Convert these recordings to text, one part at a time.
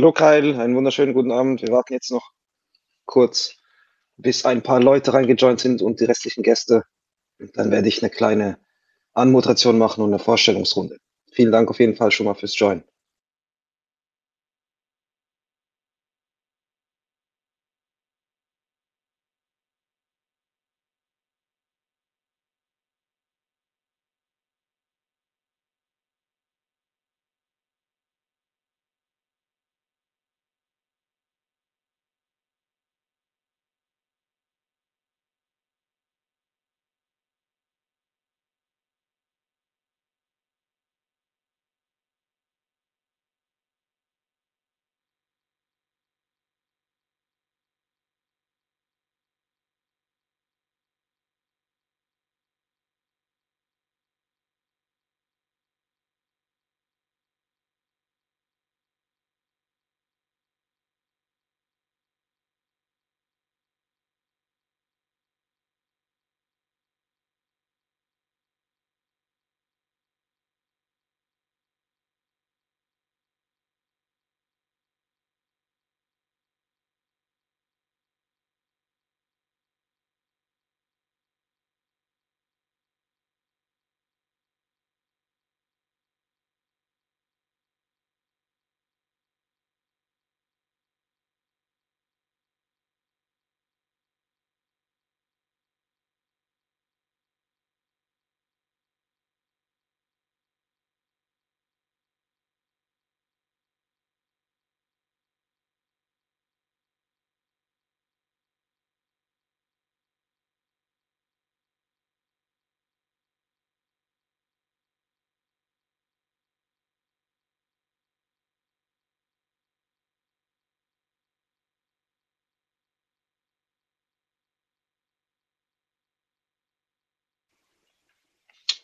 Hallo Kyle, einen wunderschönen guten Abend. Wir warten jetzt noch kurz, bis ein paar Leute reingejoint sind und die restlichen Gäste. Und dann werde ich eine kleine Anmoderation machen und eine Vorstellungsrunde. Vielen Dank auf jeden Fall schon mal fürs Join.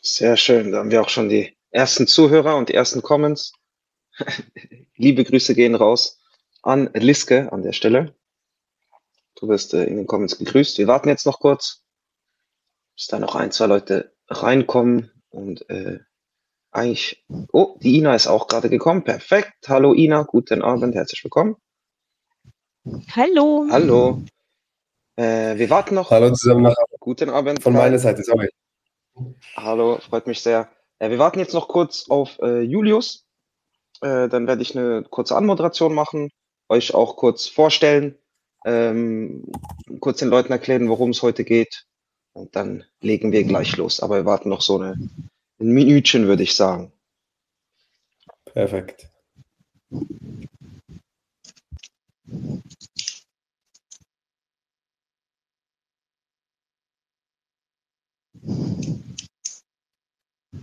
Sehr schön. Da haben wir auch schon die ersten Zuhörer und die ersten Comments. Liebe Grüße gehen raus an Liske an der Stelle. Du wirst äh, in den Comments gegrüßt. Wir warten jetzt noch kurz, bis da noch ein, zwei Leute reinkommen und äh, eigentlich. Oh, die Ina ist auch gerade gekommen. Perfekt. Hallo Ina, guten Abend, herzlich willkommen. Hallo. Hallo. Äh, wir warten noch. Hallo zusammen. Guten Abend. Von meiner Seite, sorry. Hallo, freut mich sehr. Äh, wir warten jetzt noch kurz auf äh, Julius. Äh, dann werde ich eine kurze Anmoderation machen, euch auch kurz vorstellen, ähm, kurz den Leuten erklären, worum es heute geht. Und dann legen wir gleich los. Aber wir warten noch so eine, ein Minütchen, würde ich sagen. Perfekt.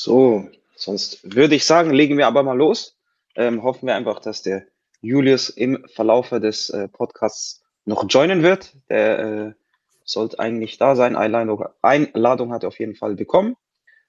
So, sonst würde ich sagen, legen wir aber mal los. Ähm, hoffen wir einfach, dass der Julius im Verlaufe des äh, Podcasts noch joinen wird. Der äh, sollte eigentlich da sein. Einladung, Einladung hat er auf jeden Fall bekommen.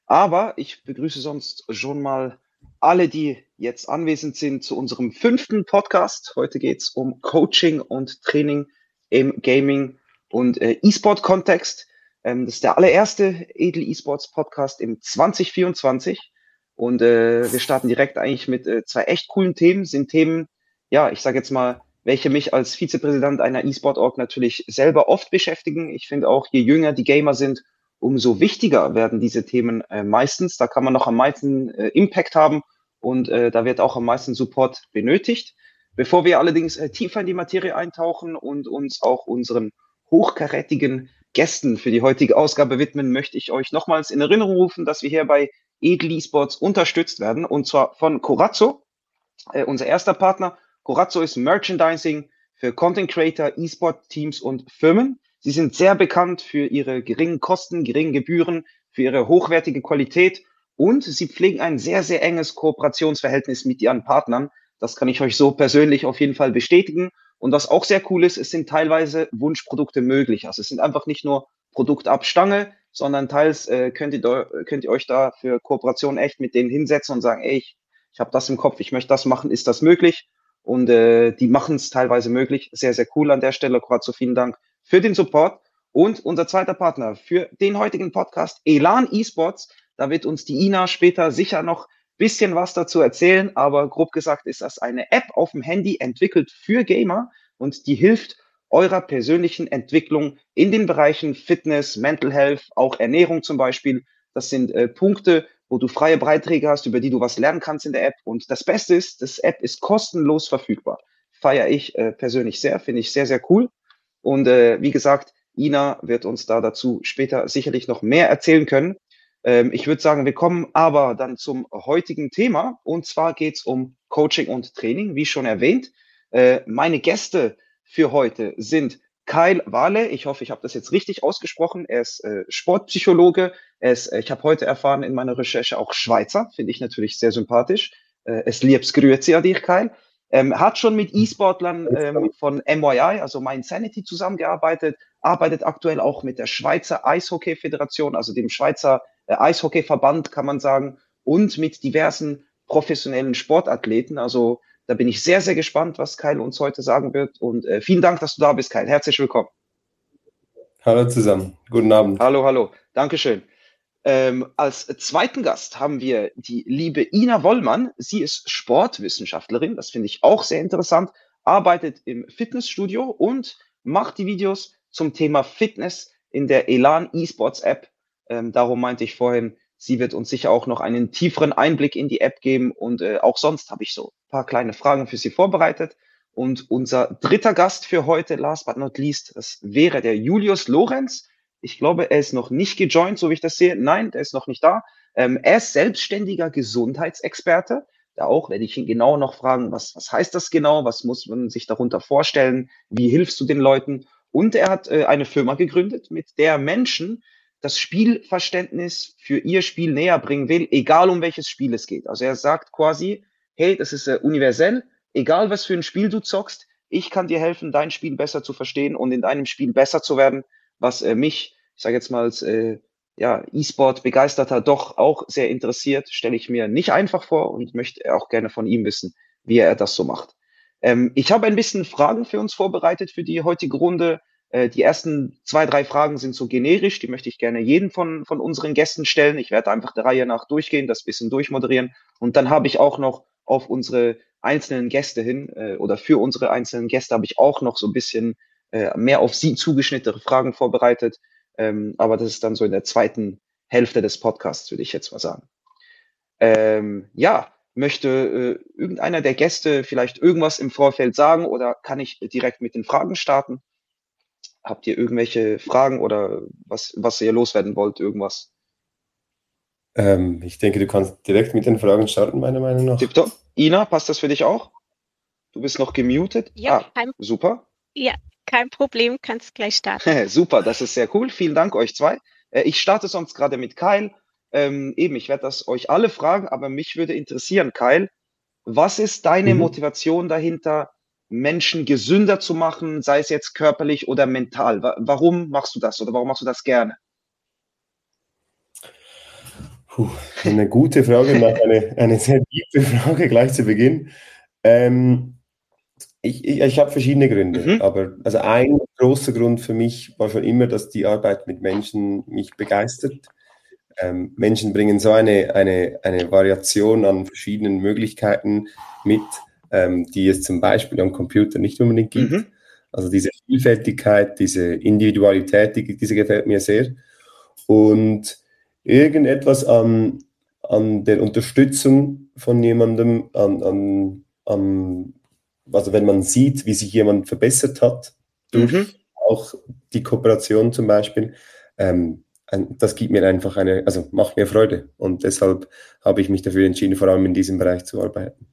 Aber ich begrüße sonst schon mal alle, die jetzt anwesend sind zu unserem fünften Podcast. Heute geht es um Coaching und Training im Gaming und äh, E-Sport-Kontext. Ähm, das ist der allererste Edel Esports Podcast im 2024. Und äh, wir starten direkt eigentlich mit äh, zwei echt coolen Themen. Sind Themen, ja, ich sage jetzt mal, welche mich als Vizepräsident einer E-Sport-Org natürlich selber oft beschäftigen. Ich finde auch, je jünger die Gamer sind, umso wichtiger werden diese Themen äh, meistens. Da kann man noch am meisten äh, Impact haben und äh, da wird auch am meisten Support benötigt. Bevor wir allerdings äh, tiefer in die Materie eintauchen und uns auch unseren hochkarätigen Gästen für die heutige Ausgabe widmen, möchte ich euch nochmals in Erinnerung rufen, dass wir hier bei Edel Esports unterstützt werden und zwar von Corazzo, äh, unser erster Partner Corazzo ist Merchandising für Content Creator, E-Sport Teams und Firmen. Sie sind sehr bekannt für ihre geringen Kosten, geringen Gebühren, für ihre hochwertige Qualität und sie pflegen ein sehr, sehr enges Kooperationsverhältnis mit ihren Partnern. Das kann ich euch so persönlich auf jeden Fall bestätigen. Und was auch sehr cool ist, es sind teilweise Wunschprodukte möglich. Also es sind einfach nicht nur Produktabstange, sondern teils äh, könnt, ihr, könnt ihr euch da für Kooperation echt mit denen hinsetzen und sagen, ey, ich, ich habe das im Kopf, ich möchte das machen, ist das möglich? Und äh, die machen es teilweise möglich. Sehr, sehr cool an der Stelle. So vielen Dank für den Support. Und unser zweiter Partner für den heutigen Podcast, Elan Esports. Da wird uns die Ina später sicher noch bisschen was dazu erzählen, aber grob gesagt ist das eine App auf dem Handy entwickelt für Gamer und die hilft eurer persönlichen Entwicklung in den Bereichen Fitness, Mental Health, auch Ernährung zum Beispiel. Das sind äh, Punkte, wo du freie Beiträge hast, über die du was lernen kannst in der App. Und das Beste ist, das App ist kostenlos verfügbar. Feiere ich äh, persönlich sehr, finde ich sehr, sehr cool. Und äh, wie gesagt, Ina wird uns da dazu später sicherlich noch mehr erzählen können. Ähm, ich würde sagen, wir kommen aber dann zum heutigen Thema. Und zwar geht es um Coaching und Training, wie schon erwähnt. Äh, meine Gäste für heute sind Kyle Wale, ich hoffe, ich habe das jetzt richtig ausgesprochen. Er ist äh, Sportpsychologe. Er ist, äh, ich habe heute erfahren in meiner Recherche auch Schweizer, finde ich natürlich sehr sympathisch. Äh, es liebs grüezi an dich, Kyle. Ähm, hat schon mit E-Sportlern ähm, von MYI, also MyInsanity, zusammengearbeitet, arbeitet aktuell auch mit der Schweizer Eishockey-Föderation, also dem Schweizer Eishockey-Verband, kann man sagen, und mit diversen professionellen Sportathleten. Also da bin ich sehr, sehr gespannt, was Kyle uns heute sagen wird. Und äh, vielen Dank, dass du da bist, Kyle. Herzlich willkommen. Hallo zusammen. Guten Abend. Hallo, hallo. Dankeschön. Ähm, als zweiten Gast haben wir die liebe Ina Wollmann. Sie ist Sportwissenschaftlerin. Das finde ich auch sehr interessant. Arbeitet im Fitnessstudio und macht die Videos zum Thema Fitness in der Elan Esports App. Ähm, darum meinte ich vorhin, Sie wird uns sicher auch noch einen tieferen Einblick in die App geben und äh, auch sonst habe ich so ein paar kleine Fragen für Sie vorbereitet. Und unser dritter Gast für heute, last but not least, das wäre der Julius Lorenz. Ich glaube, er ist noch nicht gejoint, so wie ich das sehe. Nein, der ist noch nicht da. Ähm, er ist selbstständiger Gesundheitsexperte. Da auch werde ich ihn genau noch fragen, was, was heißt das genau? Was muss man sich darunter vorstellen? Wie hilfst du den Leuten? Und er hat äh, eine Firma gegründet, mit der Menschen das Spielverständnis für ihr Spiel näher bringen will, egal um welches Spiel es geht. Also er sagt quasi, hey, das ist äh, universell, egal was für ein Spiel du zockst, ich kann dir helfen, dein Spiel besser zu verstehen und in deinem Spiel besser zu werden, was äh, mich, ich sage jetzt mal als äh, ja, E-Sport-Begeisterter doch auch sehr interessiert, stelle ich mir nicht einfach vor und möchte auch gerne von ihm wissen, wie er das so macht. Ähm, ich habe ein bisschen Fragen für uns vorbereitet für die heutige Runde. Äh, die ersten zwei, drei Fragen sind so generisch, die möchte ich gerne jeden von, von unseren Gästen stellen. Ich werde einfach der Reihe nach durchgehen, das bisschen durchmoderieren. Und dann habe ich auch noch auf unsere einzelnen Gäste hin äh, oder für unsere einzelnen Gäste habe ich auch noch so ein bisschen äh, mehr auf sie zugeschnittene Fragen vorbereitet. Ähm, aber das ist dann so in der zweiten Hälfte des Podcasts, würde ich jetzt mal sagen. Ähm, ja, möchte äh, irgendeiner der Gäste vielleicht irgendwas im Vorfeld sagen oder kann ich direkt mit den Fragen starten? Habt ihr irgendwelche Fragen oder was, was ihr loswerden wollt, irgendwas? Ähm, ich denke, du kannst direkt mit den Fragen starten, meiner Meinung nach. Tipptopp. Ina, passt das für dich auch? Du bist noch gemutet? Ja, ah, kein, super. Ja, kein Problem, kannst gleich starten. super, das ist sehr cool. Vielen Dank euch zwei. Äh, ich starte sonst gerade mit Kyle. Ähm, eben, ich werde das euch alle fragen, aber mich würde interessieren, Kyle, was ist deine mhm. Motivation dahinter, Menschen gesünder zu machen, sei es jetzt körperlich oder mental? Warum machst du das oder warum machst du das gerne? Puh, eine gute Frage, eine, eine sehr tiefe Frage gleich zu Beginn. Ähm, ich, ich, ich habe verschiedene Gründe, mhm. aber also ein großer Grund für mich war schon immer, dass die Arbeit mit Menschen mich begeistert. Ähm, Menschen bringen so eine, eine, eine Variation an verschiedenen Möglichkeiten mit, ähm, die es zum Beispiel am Computer nicht unbedingt gibt. Mhm. Also diese Vielfältigkeit, diese Individualität, die, diese gefällt mir sehr. Und irgendetwas an, an der Unterstützung von jemandem, an, an, an, also wenn man sieht, wie sich jemand verbessert hat, durch mhm. auch die Kooperation zum Beispiel, ähm, das gibt mir einfach eine, also macht mir Freude. Und deshalb habe ich mich dafür entschieden, vor allem in diesem Bereich zu arbeiten.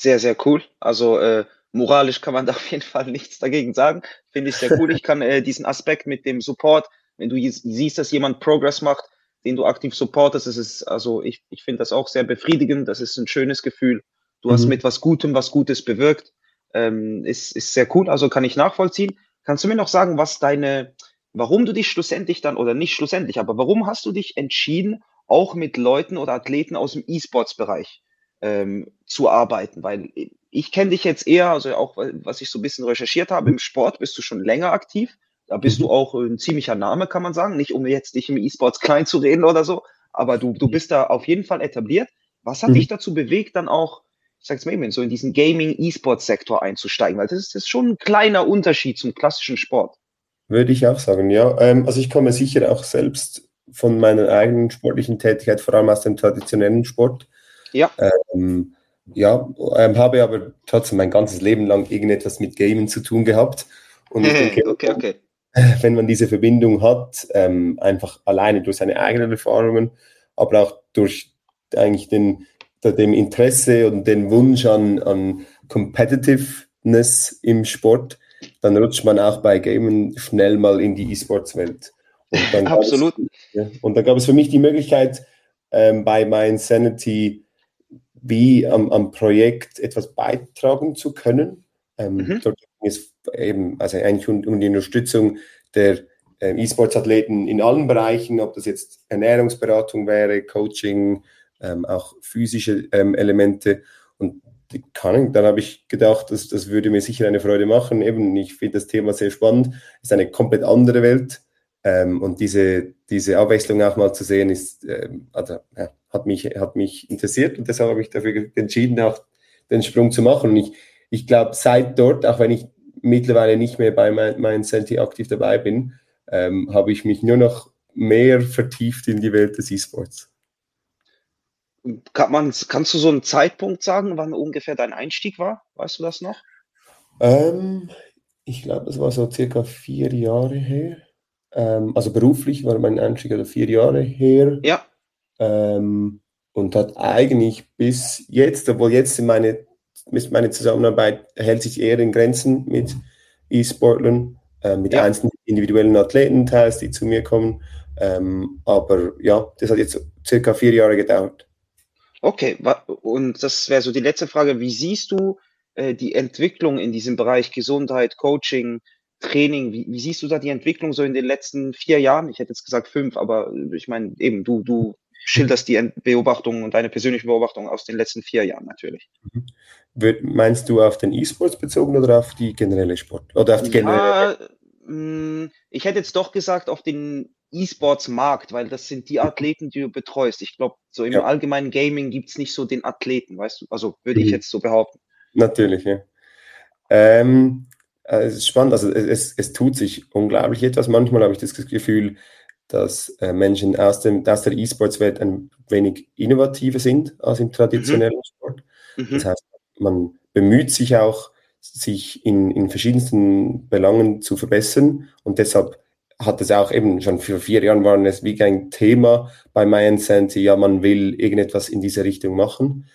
Sehr, sehr cool. Also äh, moralisch kann man da auf jeden Fall nichts dagegen sagen. Finde ich sehr cool. Ich kann äh, diesen Aspekt mit dem Support, wenn du siehst, dass jemand Progress macht, den du aktiv supportest, das ist also ich, ich finde das auch sehr befriedigend. Das ist ein schönes Gefühl. Du mhm. hast mit was Gutem was Gutes bewirkt. Ähm, ist, ist sehr cool, also kann ich nachvollziehen. Kannst du mir noch sagen, was deine, warum du dich schlussendlich dann, oder nicht schlussendlich, aber warum hast du dich entschieden, auch mit Leuten oder Athleten aus dem E-Sports-Bereich ähm, zu arbeiten? Weil ich kenne dich jetzt eher, also auch was ich so ein bisschen recherchiert habe, im Sport bist du schon länger aktiv. Da bist mhm. du auch ein ziemlicher Name, kann man sagen. Nicht um jetzt dich im E-Sports klein zu reden oder so, aber du, du bist da auf jeden Fall etabliert. Was hat mhm. dich dazu bewegt, dann auch ich sag's mal eben, so in diesen Gaming-E-Sport-Sektor einzusteigen? Weil das ist, das ist schon ein kleiner Unterschied zum klassischen Sport. Würde ich auch sagen, ja. Ähm, also ich komme sicher auch selbst von meiner eigenen sportlichen Tätigkeit, vor allem aus dem traditionellen Sport. Ja. Ähm, ja, ähm, habe aber trotzdem mein ganzes Leben lang irgendetwas mit Gamen zu tun gehabt. Und ich denke, okay, okay. wenn man diese Verbindung hat, ähm, einfach alleine durch seine eigenen Erfahrungen, aber auch durch eigentlich den, dem Interesse und den Wunsch an, an Competitiveness im Sport, dann rutscht man auch bei Gamen schnell mal in die E-Sports-Welt. Absolut. Es, ja, und dann gab es für mich die Möglichkeit, ähm, bei My Sanity wie am, am, Projekt etwas beitragen zu können. Ähm, mhm. Dort ging es eben, also eigentlich um, um die Unterstützung der ähm, E-Sports-Athleten in allen Bereichen, ob das jetzt Ernährungsberatung wäre, Coaching, ähm, auch physische ähm, Elemente. Und kann, dann habe ich gedacht, das, das würde mir sicher eine Freude machen. Eben, ich finde das Thema sehr spannend. Es ist eine komplett andere Welt. Ähm, und diese, diese Abwechslung auch mal zu sehen, ist, ähm, also, ja, hat, mich, hat mich interessiert und deshalb habe ich dafür entschieden, auch den Sprung zu machen. Und ich, ich glaube, seit dort, auch wenn ich mittlerweile nicht mehr bei meinem mein Senti aktiv dabei bin, ähm, habe ich mich nur noch mehr vertieft in die Welt des E-Sports. Kann man, kannst du so einen Zeitpunkt sagen, wann ungefähr dein Einstieg war? Weißt du das noch? Ähm, ich glaube, das war so circa vier Jahre her. Ähm, also beruflich war mein Einstieg also vier Jahre her. Ja. Ähm, und hat eigentlich bis jetzt, obwohl jetzt meine, meine Zusammenarbeit hält sich eher in Grenzen mit E-Sportlern, äh, mit ja. einzelnen individuellen Athleten teils, die zu mir kommen. Ähm, aber ja, das hat jetzt circa vier Jahre gedauert. Okay, und das wäre so die letzte Frage. Wie siehst du äh, die Entwicklung in diesem Bereich Gesundheit, Coaching, Training? Wie, wie, siehst du da die Entwicklung so in den letzten vier Jahren? Ich hätte jetzt gesagt fünf, aber ich meine, eben, du, du schilderst die Beobachtungen und deine persönlichen Beobachtungen aus den letzten vier Jahren natürlich. Mhm. Meinst du auf den E-Sports bezogen oder auf die generelle Sport? Oder auf die generelle? Ja, hm, ich hätte jetzt doch gesagt auf den E-Sports-Markt, weil das sind die Athleten, die du betreust. Ich glaube, so im ja. allgemeinen Gaming gibt es nicht so den Athleten, weißt du? Also würde mhm. ich jetzt so behaupten. Natürlich, ja. Ähm, äh, es ist spannend, also es, es tut sich unglaublich etwas. Manchmal habe ich das Gefühl, dass äh, Menschen aus, dem, aus der E-Sports-Welt ein wenig innovativer sind als im traditionellen mhm. Sport. Mhm. Das heißt, man bemüht sich auch, sich in, in verschiedensten Belangen zu verbessern und deshalb hat es auch eben schon vor vier Jahren war es wie ein Thema bei Mayan Santi, ja, man will irgendetwas in diese Richtung machen.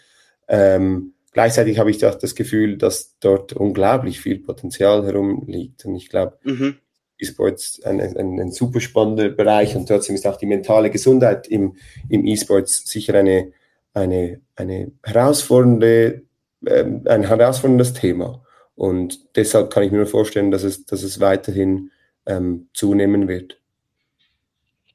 Ähm, gleichzeitig habe ich doch das Gefühl, dass dort unglaublich viel Potenzial herumliegt. Und ich glaube, mhm. E-Sports ein, ein, ein, super spannender Bereich und trotzdem ist auch die mentale Gesundheit im, im E-Sports sicher eine, eine, eine herausfordernde, äh, ein herausforderndes Thema. Und deshalb kann ich mir vorstellen, dass es, dass es weiterhin ähm, zunehmen wird.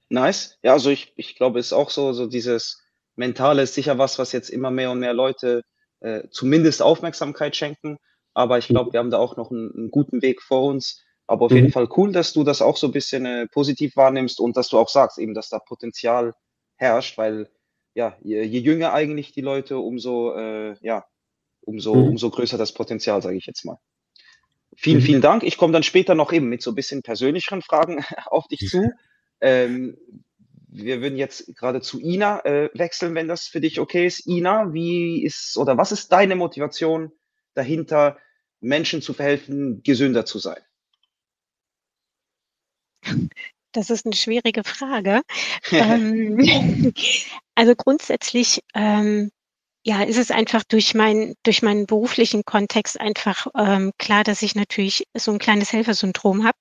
Nice. Ja, also ich, ich glaube, es ist auch so, so dieses Mentale ist sicher was, was jetzt immer mehr und mehr Leute äh, zumindest Aufmerksamkeit schenken. Aber ich glaube, wir haben da auch noch einen, einen guten Weg vor uns. Aber auf mhm. jeden Fall cool, dass du das auch so ein bisschen äh, positiv wahrnimmst und dass du auch sagst, eben, dass da Potenzial herrscht, weil ja, je, je jünger eigentlich die Leute, umso, äh, ja, umso, mhm. umso größer das Potenzial, sage ich jetzt mal. Vielen, mhm. vielen Dank. Ich komme dann später noch eben mit so ein bisschen persönlicheren Fragen auf dich zu. Ähm, wir würden jetzt gerade zu Ina äh, wechseln, wenn das für dich okay ist. Ina, wie ist oder was ist deine Motivation dahinter, Menschen zu verhelfen, gesünder zu sein? Das ist eine schwierige Frage. ähm, also grundsätzlich ähm, ja, ist es einfach durch mein, durch meinen beruflichen Kontext einfach ähm, klar, dass ich natürlich so ein kleines Helfersyndrom habe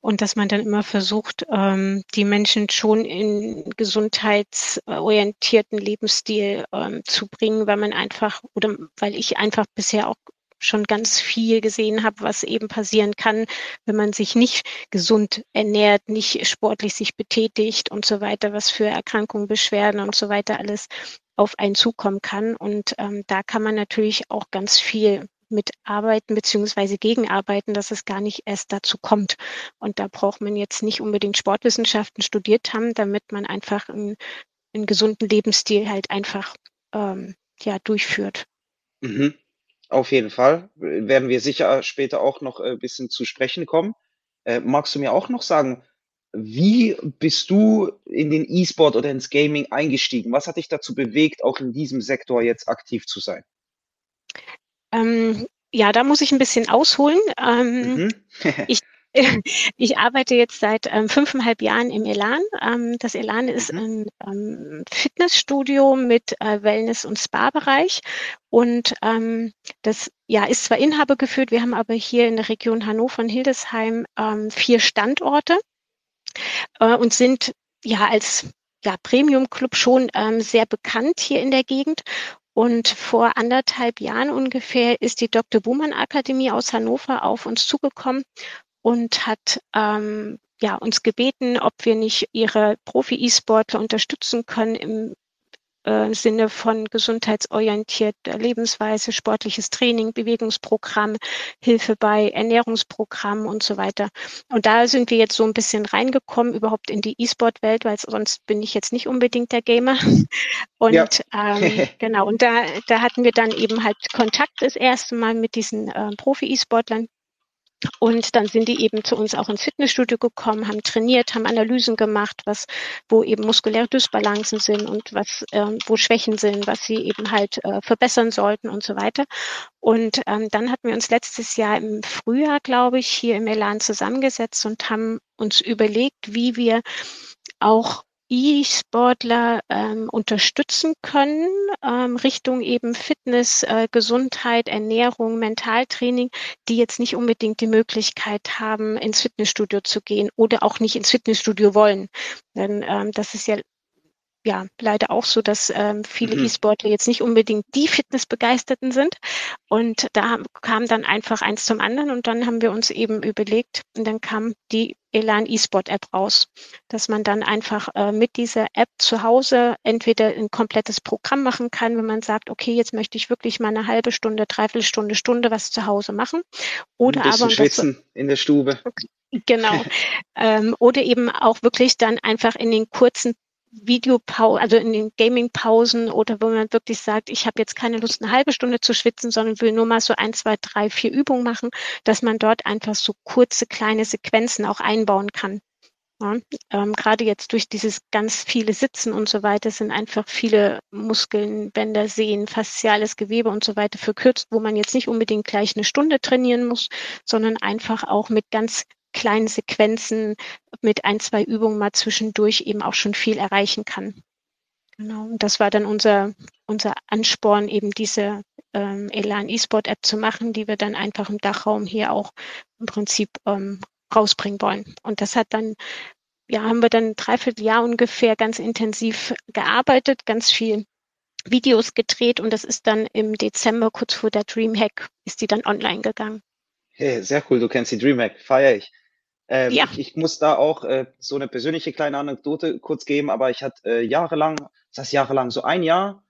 und dass man dann immer versucht, ähm, die Menschen schon in gesundheitsorientierten Lebensstil ähm, zu bringen, weil man einfach oder weil ich einfach bisher auch schon ganz viel gesehen habe, was eben passieren kann, wenn man sich nicht gesund ernährt, nicht sportlich sich betätigt und so weiter, was für Erkrankungen, Beschwerden und so weiter alles auf einen zukommen kann. Und ähm, da kann man natürlich auch ganz viel mitarbeiten beziehungsweise gegenarbeiten, dass es gar nicht erst dazu kommt. Und da braucht man jetzt nicht unbedingt Sportwissenschaften studiert haben, damit man einfach einen, einen gesunden Lebensstil halt einfach ähm, ja durchführt. Mhm. Auf jeden Fall. Werden wir sicher später auch noch ein äh, bisschen zu sprechen kommen. Äh, magst du mir auch noch sagen, wie bist du in den E-Sport oder ins Gaming eingestiegen? Was hat dich dazu bewegt, auch in diesem Sektor jetzt aktiv zu sein? Ähm, ja, da muss ich ein bisschen ausholen. Ähm, mhm. ich ich arbeite jetzt seit ähm, fünfeinhalb Jahren im Elan. Ähm, das Elan ist mhm. ein ähm, Fitnessstudio mit äh, Wellness- und Spa-Bereich. Und ähm, das ja, ist zwar Inhaber geführt, wir haben aber hier in der Region Hannover und Hildesheim ähm, vier Standorte äh, und sind ja als ja, Premium-Club schon ähm, sehr bekannt hier in der Gegend. Und vor anderthalb Jahren ungefähr ist die Dr. Buhmann Akademie aus Hannover auf uns zugekommen und hat ähm, ja, uns gebeten, ob wir nicht ihre Profi-E-Sportler unterstützen können im äh, Sinne von gesundheitsorientierter Lebensweise, sportliches Training, Bewegungsprogramm, Hilfe bei Ernährungsprogrammen und so weiter. Und da sind wir jetzt so ein bisschen reingekommen, überhaupt in die E-Sport-Welt, weil sonst bin ich jetzt nicht unbedingt der Gamer. Und ja. ähm, genau, und da, da hatten wir dann eben halt Kontakt das erste Mal mit diesen äh, Profi-E-Sportlern und dann sind die eben zu uns auch ins Fitnessstudio gekommen, haben trainiert, haben Analysen gemacht, was, wo eben muskuläre Dysbalancen sind und was, ähm, wo Schwächen sind, was sie eben halt äh, verbessern sollten und so weiter. Und ähm, dann hatten wir uns letztes Jahr im Frühjahr, glaube ich, hier im Elan zusammengesetzt und haben uns überlegt, wie wir auch E-Sportler ähm, unterstützen können, ähm, Richtung eben Fitness, äh, Gesundheit, Ernährung, Mentaltraining, die jetzt nicht unbedingt die Möglichkeit haben, ins Fitnessstudio zu gehen oder auch nicht ins Fitnessstudio wollen. Denn ähm, das ist ja ja leider auch so, dass ähm, viele mhm. E-Sportler jetzt nicht unbedingt die Fitnessbegeisterten sind. Und da kam dann einfach eins zum anderen und dann haben wir uns eben überlegt und dann kam die Elan E-Sport App raus, dass man dann einfach äh, mit dieser App zu Hause entweder ein komplettes Programm machen kann, wenn man sagt, okay, jetzt möchte ich wirklich mal eine halbe Stunde, dreiviertel Stunde, Stunde was zu Hause machen. Oder ein aber schwitzen das, in der Stube. Genau. ähm, oder eben auch wirklich dann einfach in den kurzen Videopausen, also in den Gaming-Pausen oder wo man wirklich sagt, ich habe jetzt keine Lust, eine halbe Stunde zu schwitzen, sondern will nur mal so ein, zwei, drei, vier Übungen machen, dass man dort einfach so kurze, kleine Sequenzen auch einbauen kann. Ja, ähm, Gerade jetzt durch dieses ganz viele Sitzen und so weiter sind einfach viele Muskeln, Bänder, Sehnen, fasziales Gewebe und so weiter verkürzt, wo man jetzt nicht unbedingt gleich eine Stunde trainieren muss, sondern einfach auch mit ganz kleinen Sequenzen mit ein, zwei Übungen mal zwischendurch eben auch schon viel erreichen kann. Genau, und das war dann unser, unser Ansporn, eben diese ähm, Elan E-Sport App zu machen, die wir dann einfach im Dachraum hier auch im Prinzip ähm, rausbringen wollen. Und das hat dann, ja, haben wir dann ein Dreivierteljahr ungefähr ganz intensiv gearbeitet, ganz viel Videos gedreht und das ist dann im Dezember, kurz vor der Dreamhack, ist die dann online gegangen. Hey, sehr cool, du kennst die Dreamhack, feiere ich. Ähm, ja. ich, ich muss da auch äh, so eine persönliche kleine Anekdote kurz geben, aber ich hatte äh, jahrelang, das heißt jahrelang, so ein Jahr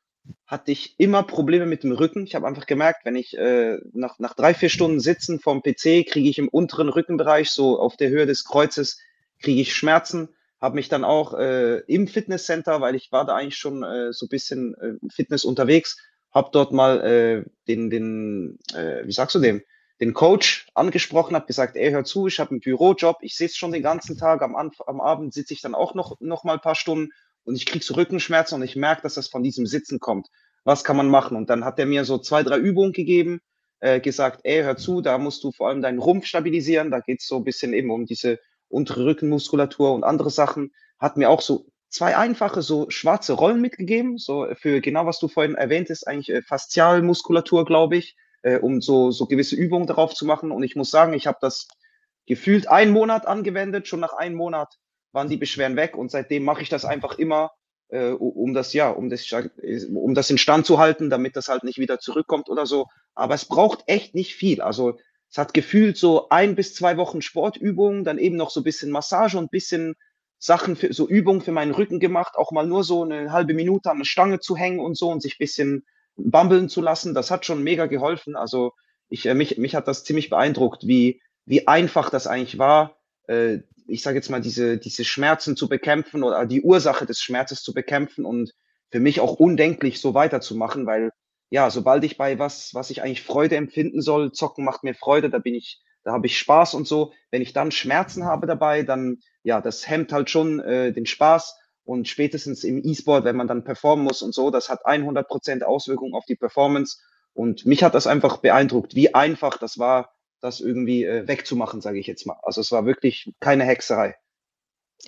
hatte ich immer Probleme mit dem Rücken. Ich habe einfach gemerkt, wenn ich äh, nach, nach drei, vier Stunden Sitzen vom PC kriege ich im unteren Rückenbereich, so auf der Höhe des Kreuzes, kriege ich Schmerzen. Habe mich dann auch äh, im Fitnesscenter, weil ich war da eigentlich schon äh, so bisschen äh, Fitness unterwegs, habe dort mal äh, den, den äh, wie sagst du dem, den Coach angesprochen, habe gesagt, ey, hör zu, ich habe einen Bürojob, ich sitze schon den ganzen Tag, am, am Abend sitze ich dann auch noch, noch mal ein paar Stunden und ich krieg so Rückenschmerzen und ich merke, dass das von diesem Sitzen kommt. Was kann man machen? Und dann hat er mir so zwei, drei Übungen gegeben, äh, gesagt, ey, hör zu, da musst du vor allem deinen Rumpf stabilisieren, da geht's so ein bisschen eben um diese untere Rückenmuskulatur und andere Sachen. Hat mir auch so zwei einfache, so schwarze Rollen mitgegeben, so für genau was du vorhin erwähnt hast, eigentlich äh, Faszialmuskulatur, glaube ich, äh, um so, so gewisse Übungen darauf zu machen. Und ich muss sagen, ich habe das gefühlt einen Monat angewendet. Schon nach einem Monat waren die Beschwerden weg und seitdem mache ich das einfach immer, äh, um das ja, um das, um das in Stand zu halten, damit das halt nicht wieder zurückkommt oder so. Aber es braucht echt nicht viel. Also es hat gefühlt so ein bis zwei Wochen Sportübungen, dann eben noch so ein bisschen Massage und ein bisschen Sachen für so Übungen für meinen Rücken gemacht, auch mal nur so eine halbe Minute an eine Stange zu hängen und so und sich bisschen bambeln zu lassen. Das hat schon mega geholfen. Also ich, äh, mich, mich hat das ziemlich beeindruckt, wie, wie einfach das eigentlich war, äh, ich sage jetzt mal, diese, diese Schmerzen zu bekämpfen oder die Ursache des Schmerzes zu bekämpfen und für mich auch undenklich so weiterzumachen, weil ja, sobald ich bei was, was ich eigentlich Freude empfinden soll, zocken macht mir Freude, da bin ich da habe ich Spaß und so. Wenn ich dann Schmerzen habe dabei, dann, ja, das hemmt halt schon äh, den Spaß. Und spätestens im E-Sport, wenn man dann performen muss und so, das hat 100 Prozent Auswirkungen auf die Performance. Und mich hat das einfach beeindruckt, wie einfach das war, das irgendwie äh, wegzumachen, sage ich jetzt mal. Also es war wirklich keine Hexerei.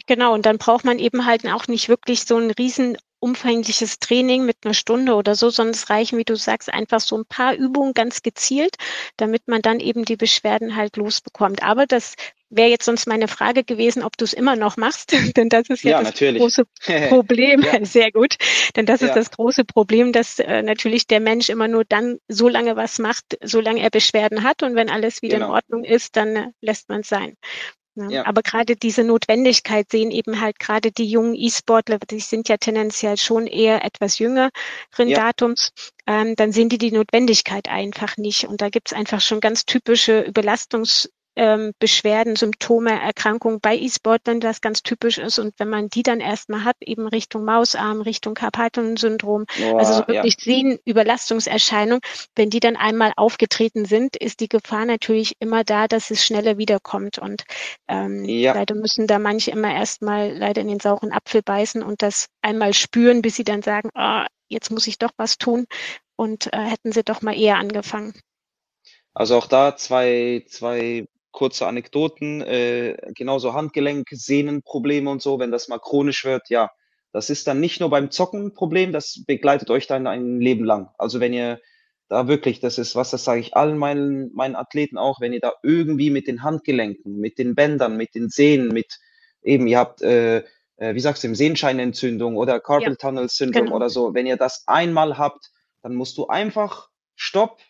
Genau, und dann braucht man eben halt auch nicht wirklich so ein riesen umfängliches Training mit einer Stunde oder so, sondern es reichen, wie du sagst, einfach so ein paar Übungen ganz gezielt, damit man dann eben die Beschwerden halt losbekommt. Aber das wäre jetzt sonst meine Frage gewesen, ob du es immer noch machst, denn das ist ja, ja das natürlich. große Problem. ja. Sehr gut, denn das ja. ist das große Problem, dass äh, natürlich der Mensch immer nur dann so lange was macht, solange er Beschwerden hat und wenn alles wieder genau. in Ordnung ist, dann äh, lässt man es sein. Ne? Ja. Aber gerade diese Notwendigkeit sehen eben halt gerade die jungen E-Sportler, die sind ja tendenziell schon eher etwas jüngeren ja. Datums, ähm, dann sehen die die Notwendigkeit einfach nicht. Und da gibt's einfach schon ganz typische Überlastungs- ähm, Beschwerden, Symptome, Erkrankungen bei E-Sportlern, das ganz typisch ist. Und wenn man die dann erstmal hat, eben Richtung Mausarm, Richtung Carpathen-Syndrom, also so wirklich ja. Sehnenüberlastungserscheinung, wenn die dann einmal aufgetreten sind, ist die Gefahr natürlich immer da, dass es schneller wiederkommt. Und ähm, ja. leider müssen da manche immer erstmal leider in den sauren Apfel beißen und das einmal spüren, bis sie dann sagen, oh, jetzt muss ich doch was tun und äh, hätten sie doch mal eher angefangen. Also auch da zwei, zwei kurze Anekdoten, äh, genauso Handgelenk, Sehnenprobleme und so, wenn das mal chronisch wird, ja, das ist dann nicht nur beim Zocken ein Problem, das begleitet euch dann ein Leben lang. Also wenn ihr da wirklich, das ist was, das sage ich allen meinen, meinen Athleten auch, wenn ihr da irgendwie mit den Handgelenken, mit den Bändern, mit den Sehnen, mit eben, ihr habt, äh, äh wie sagst du, Sehenscheinentzündung oder Carpal Tunnel Syndrom genau. oder so, wenn ihr das einmal habt, dann musst du einfach Stopp,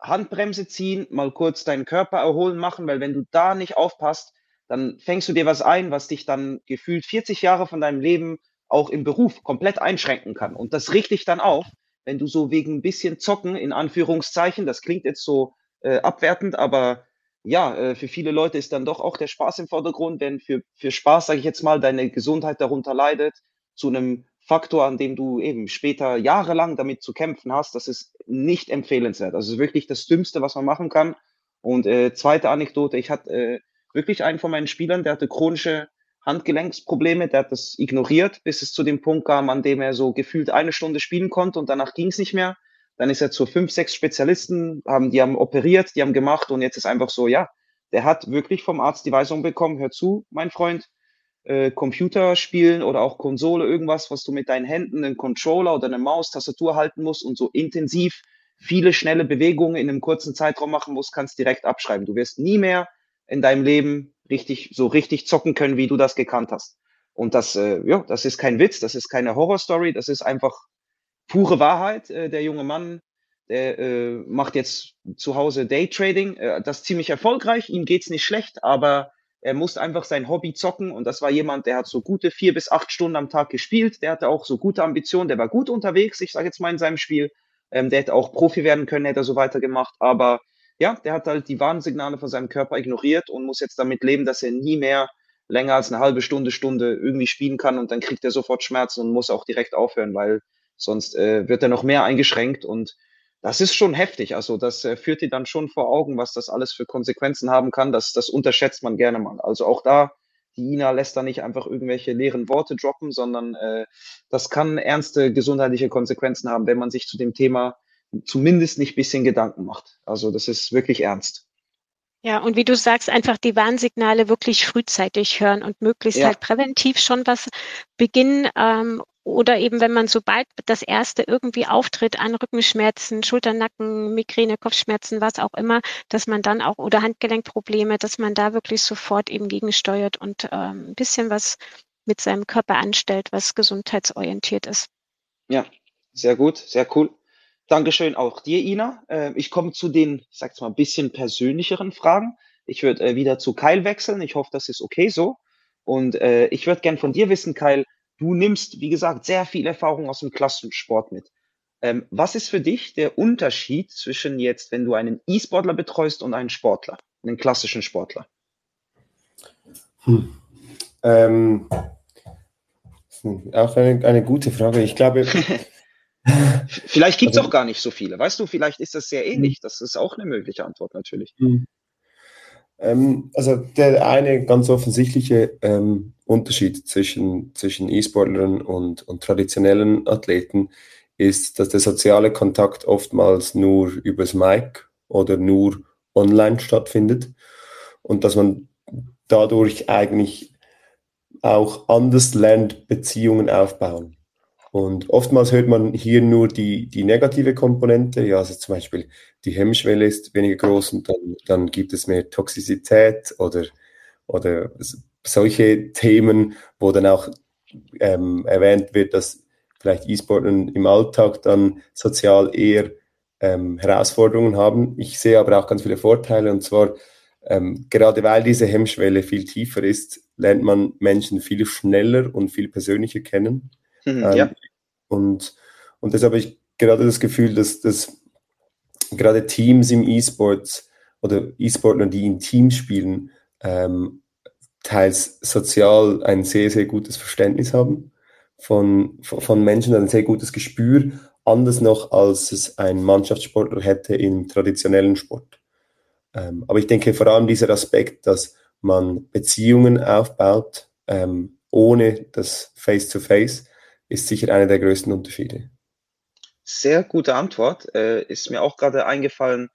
Handbremse ziehen, mal kurz deinen Körper erholen machen, weil wenn du da nicht aufpasst, dann fängst du dir was ein, was dich dann gefühlt 40 Jahre von deinem Leben auch im Beruf komplett einschränken kann. Und das richtig dann auf, wenn du so wegen ein bisschen Zocken, in Anführungszeichen, das klingt jetzt so äh, abwertend, aber ja, äh, für viele Leute ist dann doch auch der Spaß im Vordergrund, wenn für, für Spaß, sage ich jetzt mal, deine Gesundheit darunter leidet, zu einem Faktor, an dem du eben später jahrelang damit zu kämpfen hast, das ist nicht empfehlenswert. Also wirklich das Dümmste, was man machen kann. Und äh, zweite Anekdote, ich hatte äh, wirklich einen von meinen Spielern, der hatte chronische Handgelenksprobleme, der hat das ignoriert, bis es zu dem Punkt kam, an dem er so gefühlt eine Stunde spielen konnte und danach ging es nicht mehr. Dann ist er zu fünf, sechs Spezialisten, haben, die haben operiert, die haben gemacht und jetzt ist einfach so, ja, der hat wirklich vom Arzt die Weisung bekommen, hör zu, mein Freund, äh, Computerspielen oder auch Konsole, irgendwas, was du mit deinen Händen, einen Controller oder eine Maus, Tastatur halten musst und so intensiv viele schnelle Bewegungen in einem kurzen Zeitraum machen musst, kannst direkt abschreiben. Du wirst nie mehr in deinem Leben richtig, so richtig zocken können, wie du das gekannt hast. Und das, äh, ja, das ist kein Witz, das ist keine Horrorstory, das ist einfach pure Wahrheit. Äh, der junge Mann, der äh, macht jetzt zu Hause Daytrading, äh, das ziemlich erfolgreich, ihm geht's nicht schlecht, aber er musste einfach sein Hobby zocken und das war jemand, der hat so gute vier bis acht Stunden am Tag gespielt. Der hatte auch so gute Ambitionen, der war gut unterwegs, ich sage jetzt mal in seinem Spiel. Ähm, der hätte auch Profi werden können, hätte er so weitergemacht. Aber ja, der hat halt die Warnsignale von seinem Körper ignoriert und muss jetzt damit leben, dass er nie mehr länger als eine halbe Stunde, Stunde irgendwie spielen kann und dann kriegt er sofort Schmerzen und muss auch direkt aufhören, weil sonst äh, wird er noch mehr eingeschränkt und das ist schon heftig. Also das äh, führt dir dann schon vor Augen, was das alles für Konsequenzen haben kann. Das, das unterschätzt man gerne mal. Also auch da, die Ina lässt da nicht einfach irgendwelche leeren Worte droppen, sondern äh, das kann ernste gesundheitliche Konsequenzen haben, wenn man sich zu dem Thema zumindest nicht bisschen Gedanken macht. Also das ist wirklich ernst. Ja, und wie du sagst, einfach die Warnsignale wirklich frühzeitig hören und möglichst ja. halt präventiv schon was beginnen. Ähm, oder eben, wenn man sobald das erste irgendwie auftritt an Rückenschmerzen, Schulternacken, Migräne, Kopfschmerzen, was auch immer, dass man dann auch oder Handgelenkprobleme, dass man da wirklich sofort eben gegensteuert und ähm, ein bisschen was mit seinem Körper anstellt, was gesundheitsorientiert ist. Ja, sehr gut, sehr cool. Dankeschön auch dir, Ina. Äh, ich komme zu den, ich sag's mal, ein bisschen persönlicheren Fragen. Ich würde äh, wieder zu Kyle wechseln. Ich hoffe, das ist okay so. Und äh, ich würde gern von dir wissen, Kyle, du nimmst, wie gesagt, sehr viel Erfahrung aus dem Klassensport mit. Ähm, was ist für dich der Unterschied zwischen jetzt, wenn du einen E-Sportler betreust und einen Sportler, einen klassischen Sportler? Hm. Ähm, auch eine, eine gute Frage. Ich glaube, Vielleicht gibt es also, auch gar nicht so viele. Weißt du, vielleicht ist das sehr hm. ähnlich. Das ist auch eine mögliche Antwort natürlich. Hm. Ähm, also der eine ganz offensichtliche ähm, Unterschied zwischen, zwischen E-Sportlern und, und traditionellen Athleten ist, dass der soziale Kontakt oftmals nur übers Mic oder nur online stattfindet und dass man dadurch eigentlich auch anders lernt, Beziehungen aufbauen. Und oftmals hört man hier nur die, die negative Komponente, ja, also zum Beispiel die Hemmschwelle ist weniger groß und dann, dann gibt es mehr Toxizität oder, oder solche Themen, wo dann auch ähm, erwähnt wird, dass vielleicht E-Sportler im Alltag dann sozial eher ähm, Herausforderungen haben. Ich sehe aber auch ganz viele Vorteile und zwar ähm, gerade weil diese Hemmschwelle viel tiefer ist, lernt man Menschen viel schneller und viel persönlicher kennen. Mhm, ähm, ja. Und, und deshalb habe ich gerade das Gefühl, dass, dass gerade Teams im E-Sports oder E-Sportler, die in Teams spielen, ähm, teils sozial ein sehr, sehr gutes Verständnis haben von, von Menschen, ein sehr gutes Gespür, anders noch, als es ein Mannschaftssportler hätte im traditionellen Sport. Ähm, aber ich denke vor allem dieser Aspekt, dass man Beziehungen aufbaut, ähm, ohne das Face-to-Face, -face, ist sicher einer der größten Unterschiede. Sehr gute Antwort. Äh, ist mir auch gerade eingefallen.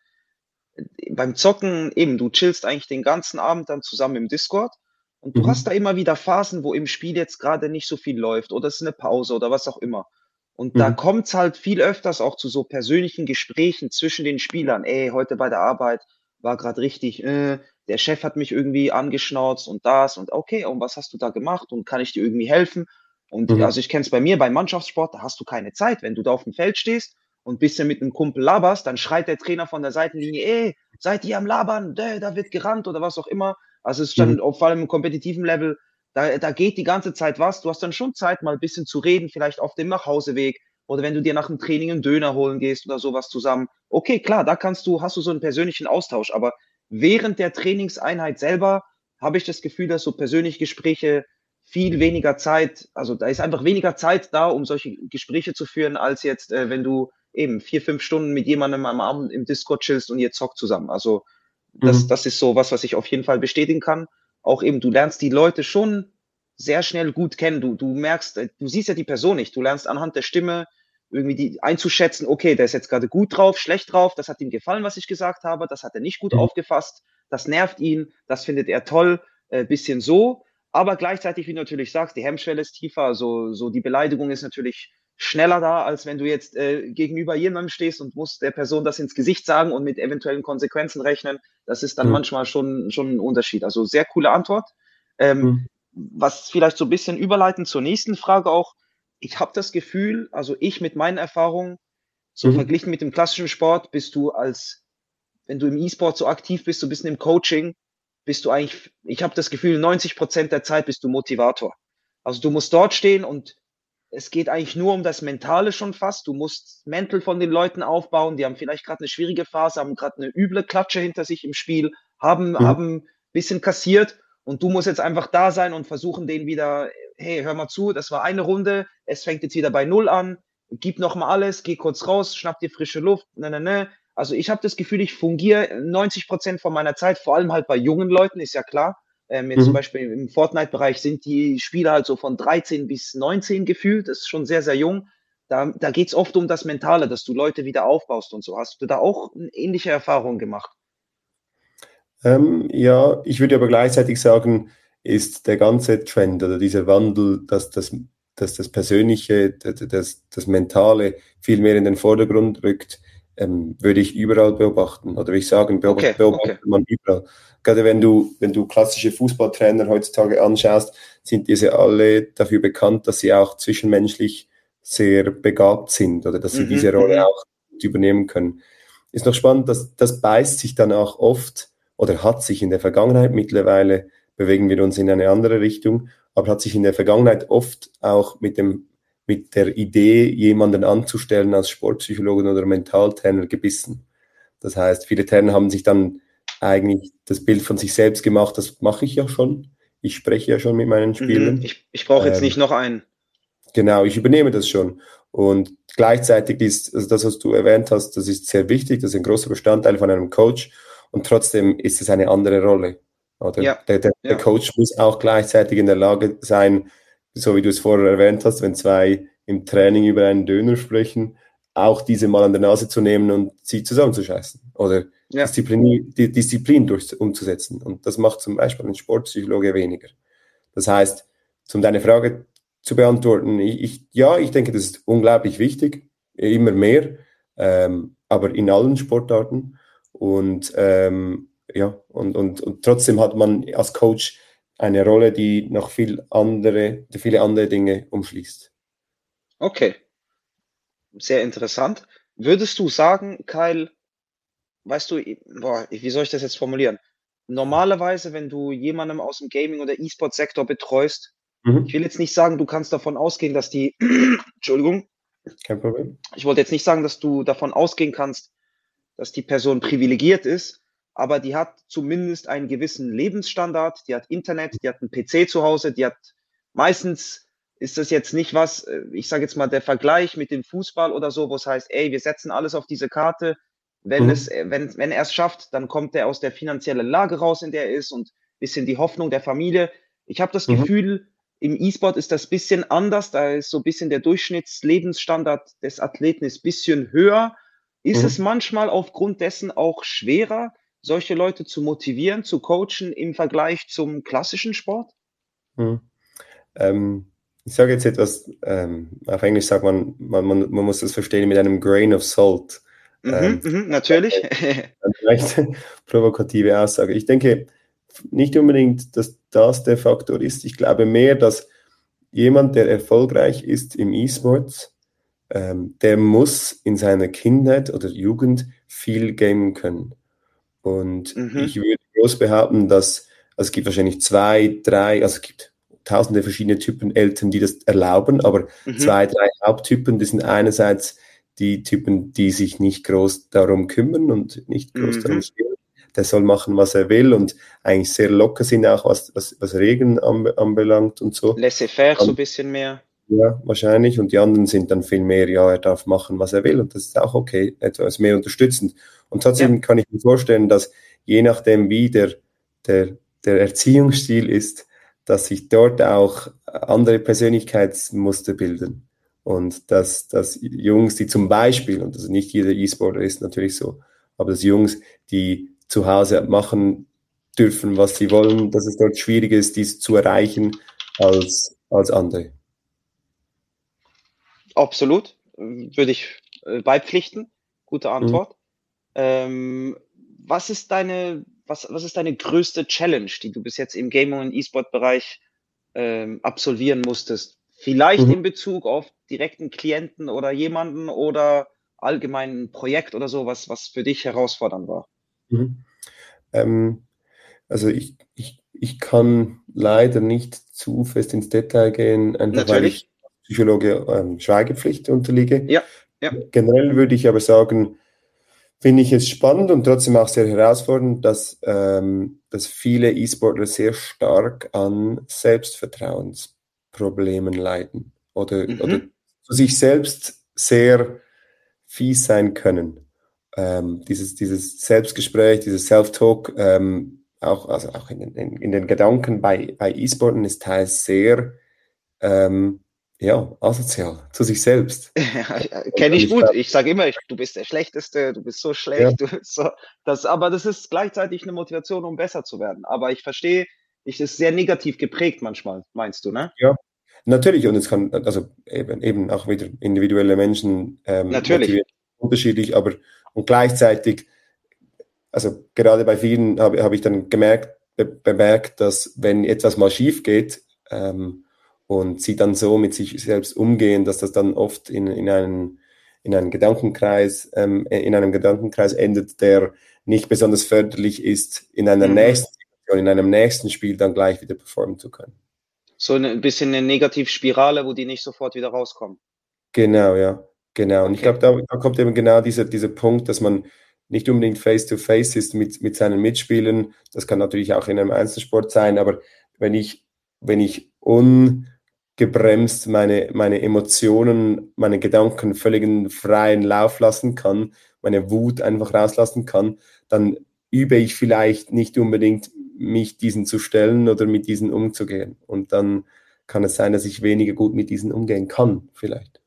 Beim Zocken, eben, du chillst eigentlich den ganzen Abend dann zusammen im Discord und du mhm. hast da immer wieder Phasen, wo im Spiel jetzt gerade nicht so viel läuft oder es ist eine Pause oder was auch immer. Und mhm. da kommt es halt viel öfters auch zu so persönlichen Gesprächen zwischen den Spielern. Ey, heute bei der Arbeit war gerade richtig, äh, der Chef hat mich irgendwie angeschnauzt und das und okay, und was hast du da gemacht und kann ich dir irgendwie helfen? Und mhm. also ich kenne es bei mir beim Mannschaftssport, da hast du keine Zeit. Wenn du da auf dem Feld stehst und bisschen mit einem Kumpel laberst, dann schreit der Trainer von der Seitenlinie, ey, seid ihr am Labern, da, da wird gerannt oder was auch immer. Also es ist dann mhm. vor allem im kompetitiven Level, da, da geht die ganze Zeit was. Du hast dann schon Zeit, mal ein bisschen zu reden, vielleicht auf dem Nachhauseweg oder wenn du dir nach dem Training einen Döner holen gehst oder sowas zusammen. Okay, klar, da kannst du, hast du so einen persönlichen Austausch, aber während der Trainingseinheit selber habe ich das Gefühl, dass so persönliche Gespräche viel weniger Zeit, also da ist einfach weniger Zeit da, um solche Gespräche zu führen, als jetzt, äh, wenn du eben vier, fünf Stunden mit jemandem am Abend im Discord chillst und ihr zockt zusammen. Also das, mhm. das ist so was, was ich auf jeden Fall bestätigen kann. Auch eben, du lernst die Leute schon sehr schnell gut kennen. Du, du merkst, äh, du siehst ja die Person nicht. Du lernst anhand der Stimme irgendwie die einzuschätzen, okay, der ist jetzt gerade gut drauf, schlecht drauf, das hat ihm gefallen, was ich gesagt habe, das hat er nicht gut mhm. aufgefasst, das nervt ihn, das findet er toll, äh, bisschen so. Aber gleichzeitig, wie du natürlich sagst, die Hemmschwelle ist tiefer, also so die Beleidigung ist natürlich schneller da, als wenn du jetzt äh, gegenüber jemandem stehst und musst der Person das ins Gesicht sagen und mit eventuellen Konsequenzen rechnen. Das ist dann mhm. manchmal schon, schon ein Unterschied. Also sehr coole Antwort. Ähm, mhm. Was vielleicht so ein bisschen überleiten zur nächsten Frage auch. Ich habe das Gefühl, also ich mit meinen Erfahrungen, so mhm. verglichen mit dem klassischen Sport, bist du als, wenn du im E-Sport so aktiv bist, so ein bisschen im Coaching, bist du eigentlich, ich habe das Gefühl, 90 Prozent der Zeit bist du Motivator. Also du musst dort stehen und es geht eigentlich nur um das Mentale schon fast. Du musst mental von den Leuten aufbauen. Die haben vielleicht gerade eine schwierige Phase, haben gerade eine üble Klatsche hinter sich im Spiel, haben, mhm. haben bisschen kassiert und du musst jetzt einfach da sein und versuchen, denen wieder, hey, hör mal zu, das war eine Runde, es fängt jetzt wieder bei Null an, gib noch mal alles, geh kurz raus, schnapp dir frische Luft, ne, ne, ne, also ich habe das Gefühl, ich fungiere 90 Prozent von meiner Zeit, vor allem halt bei jungen Leuten, ist ja klar. Ähm, jetzt mhm. zum Beispiel im Fortnite-Bereich sind die Spieler halt so von 13 bis 19 gefühlt, das ist schon sehr, sehr jung. Da, da geht es oft um das Mentale, dass du Leute wieder aufbaust und so. Hast du da auch ähnliche Erfahrung gemacht? Ähm, ja, ich würde aber gleichzeitig sagen, ist der ganze Trend oder dieser Wandel, dass das, dass das Persönliche, das, das Mentale viel mehr in den Vordergrund rückt, ähm, würde ich überall beobachten. Oder würde ich sagen, beobacht, okay, beobachtet okay. man überall. Gerade wenn du, wenn du klassische Fußballtrainer heutzutage anschaust, sind diese alle dafür bekannt, dass sie auch zwischenmenschlich sehr begabt sind oder dass sie mhm, diese Rolle mhm. auch übernehmen können. Ist noch spannend, dass das beißt sich dann auch oft oder hat sich in der Vergangenheit mittlerweile, bewegen wir uns in eine andere Richtung, aber hat sich in der Vergangenheit oft auch mit dem mit der Idee, jemanden anzustellen als Sportpsychologen oder Mentaltrainer gebissen. Das heißt, viele Trainer haben sich dann eigentlich das Bild von sich selbst gemacht, das mache ich ja schon. Ich spreche ja schon mit meinen mhm. Spielern. Ich, ich brauche jetzt ähm, nicht noch einen. Genau, ich übernehme das schon. Und gleichzeitig ist, also das, was du erwähnt hast, das ist sehr wichtig, das ist ein großer Bestandteil von einem Coach. Und trotzdem ist es eine andere Rolle. Oder ja, der, der, ja. der Coach muss auch gleichzeitig in der Lage sein, so wie du es vorher erwähnt hast, wenn zwei im Training über einen Döner sprechen, auch diese mal an der Nase zu nehmen und sie zusammenzuscheißen. Oder ja. Disziplin, die Disziplin durch, umzusetzen. Und das macht zum Beispiel ein Sportpsychologe weniger. Das heißt, um deine Frage zu beantworten, ich, ich, ja, ich denke, das ist unglaublich wichtig, immer mehr, ähm, aber in allen Sportarten. Und ähm, ja, und, und, und trotzdem hat man als Coach eine Rolle, die noch viel andere, viele andere Dinge umschließt. Okay. Sehr interessant. Würdest du sagen, Kyle, weißt du, boah, wie soll ich das jetzt formulieren? Normalerweise, wenn du jemandem aus dem Gaming- oder E-Sport-Sektor betreust, mhm. ich will jetzt nicht sagen, du kannst davon ausgehen, dass die, Entschuldigung, kein Problem. Ich wollte jetzt nicht sagen, dass du davon ausgehen kannst, dass die Person privilegiert ist, aber die hat zumindest einen gewissen Lebensstandard, die hat Internet, die hat einen PC zu Hause, die hat meistens ist das jetzt nicht was, äh, ich sage jetzt mal der Vergleich mit dem Fußball oder so, wo es heißt, ey, wir setzen alles auf diese Karte, wenn, mhm. es, äh, wenn, wenn er es schafft, dann kommt er aus der finanziellen Lage raus, in der er ist und bisschen die Hoffnung der Familie. Ich habe das mhm. Gefühl, im E-Sport ist das bisschen anders. Da ist so ein bisschen der Durchschnittslebensstandard des Athleten ist bisschen höher. Ist mhm. es manchmal aufgrund dessen auch schwerer, solche Leute zu motivieren, zu coachen im Vergleich zum klassischen Sport? Mhm. Ähm, ich sage jetzt etwas, ähm, auf Englisch sagt man, man, man, man muss das verstehen mit einem Grain of Salt. Mhm, ähm, mhm, natürlich. Vielleicht provokative Aussage. Ich denke nicht unbedingt, dass das der Faktor ist. Ich glaube mehr, dass jemand, der erfolgreich ist im E-Sports, ähm, der muss in seiner Kindheit oder Jugend viel gamen können. Und mhm. ich würde groß behaupten, dass also es gibt wahrscheinlich zwei, drei, also es gibt tausende verschiedene Typen Eltern, die das erlauben, aber mhm. zwei, drei Haupttypen, das sind einerseits die Typen, die sich nicht groß darum kümmern und nicht groß mhm. darum stehen. Der soll machen, was er will und eigentlich sehr locker sind auch, was, was, was Regeln anbelangt und so. Laissez-faire so ein bisschen mehr. Ja, wahrscheinlich. Und die anderen sind dann viel mehr, ja, er darf machen, was er will. Und das ist auch okay, etwas mehr unterstützend. Und trotzdem ja. kann ich mir vorstellen, dass je nachdem, wie der, der, der Erziehungsstil ist, dass sich dort auch andere Persönlichkeitsmuster bilden. Und dass, dass Jungs, die zum Beispiel, und also nicht jeder E-Sportler ist natürlich so, aber dass Jungs, die zu Hause machen dürfen, was sie wollen, dass es dort schwieriger ist, dies zu erreichen als, als andere. Absolut, würde ich äh, beipflichten. Gute mhm. Antwort. Mhm. Ähm, was ist deine, was, was ist deine größte Challenge, die du bis jetzt im Gaming- und E-Sport-Bereich ähm, absolvieren musstest? Vielleicht mhm. in Bezug auf direkten Klienten oder jemanden oder allgemein ein Projekt oder so, was, was für dich herausfordernd war? Mhm. Ähm, also ich, ich, ich kann leider nicht zu fest ins Detail gehen, einfach Natürlich. weil ich Psychologe ähm, Schweigepflicht unterliege. Ja, ja. Generell würde ich aber sagen, finde ich es spannend und trotzdem auch sehr herausfordernd, dass, ähm, dass viele E-Sportler sehr stark an Selbstvertrauens Problemen leiden oder, mhm. oder zu sich selbst sehr fies sein können. Ähm, dieses, dieses Selbstgespräch, dieses Self-Talk, ähm, auch, also auch in den, in, in den Gedanken bei, bei E-Sporten ist teils sehr, ähm, ja, asozial zu sich selbst. Kenne ich gut. Ich sage immer, du bist der Schlechteste, du bist so schlecht. Ja. So, das, aber das ist gleichzeitig eine Motivation, um besser zu werden. Aber ich verstehe, ich ist sehr negativ geprägt manchmal, meinst du, ne? Ja, natürlich. Und es kann, also eben, eben auch wieder individuelle Menschen ähm, natürlich unterschiedlich, aber und gleichzeitig, also gerade bei vielen habe hab ich dann gemerkt, be bemerkt, dass wenn etwas mal schief geht, ähm, und sie dann so mit sich selbst umgehen, dass das dann oft in, in, einen, in einen Gedankenkreis, ähm, in einem Gedankenkreis endet, der nicht besonders förderlich ist, in einer mhm. nächsten Situation, in einem nächsten Spiel dann gleich wieder performen zu können. So ein bisschen eine Negativspirale, wo die nicht sofort wieder rauskommen. Genau, ja. Genau. Und ich glaube, da, da, kommt eben genau dieser, dieser Punkt, dass man nicht unbedingt face-to-face -face ist mit, mit seinen Mitspielern. Das kann natürlich auch in einem Einzelsport sein, aber wenn ich, wenn ich un, gebremst meine, meine Emotionen, meine Gedanken völligen freien Lauf lassen kann, meine Wut einfach rauslassen kann, dann übe ich vielleicht nicht unbedingt, mich diesen zu stellen oder mit diesen umzugehen. Und dann kann es sein, dass ich weniger gut mit diesen umgehen kann, vielleicht.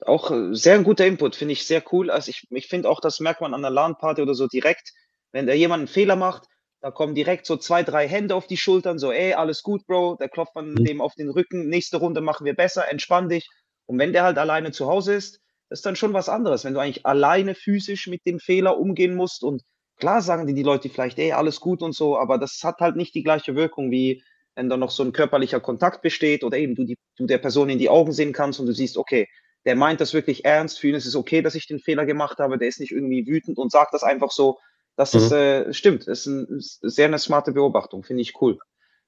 Auch äh, sehr ein guter Input, finde ich sehr cool. Also ich, ich finde auch, das merkt man an der LAN-Party oder so direkt, wenn da jemand einen Fehler macht, da kommen direkt so zwei, drei Hände auf die Schultern, so, ey, alles gut, Bro. Da klopft man mhm. dem auf den Rücken. Nächste Runde machen wir besser, entspann dich. Und wenn der halt alleine zu Hause ist, ist dann schon was anderes, wenn du eigentlich alleine physisch mit dem Fehler umgehen musst. Und klar sagen die, die Leute vielleicht, ey, alles gut und so, aber das hat halt nicht die gleiche Wirkung, wie wenn da noch so ein körperlicher Kontakt besteht oder eben du, die, du der Person in die Augen sehen kannst und du siehst, okay, der meint das wirklich ernst, für ihn ist es okay, dass ich den Fehler gemacht habe, der ist nicht irgendwie wütend und sagt das einfach so, das mhm. ist, äh, stimmt, das ist, ein, ist sehr eine smarte Beobachtung, finde ich cool.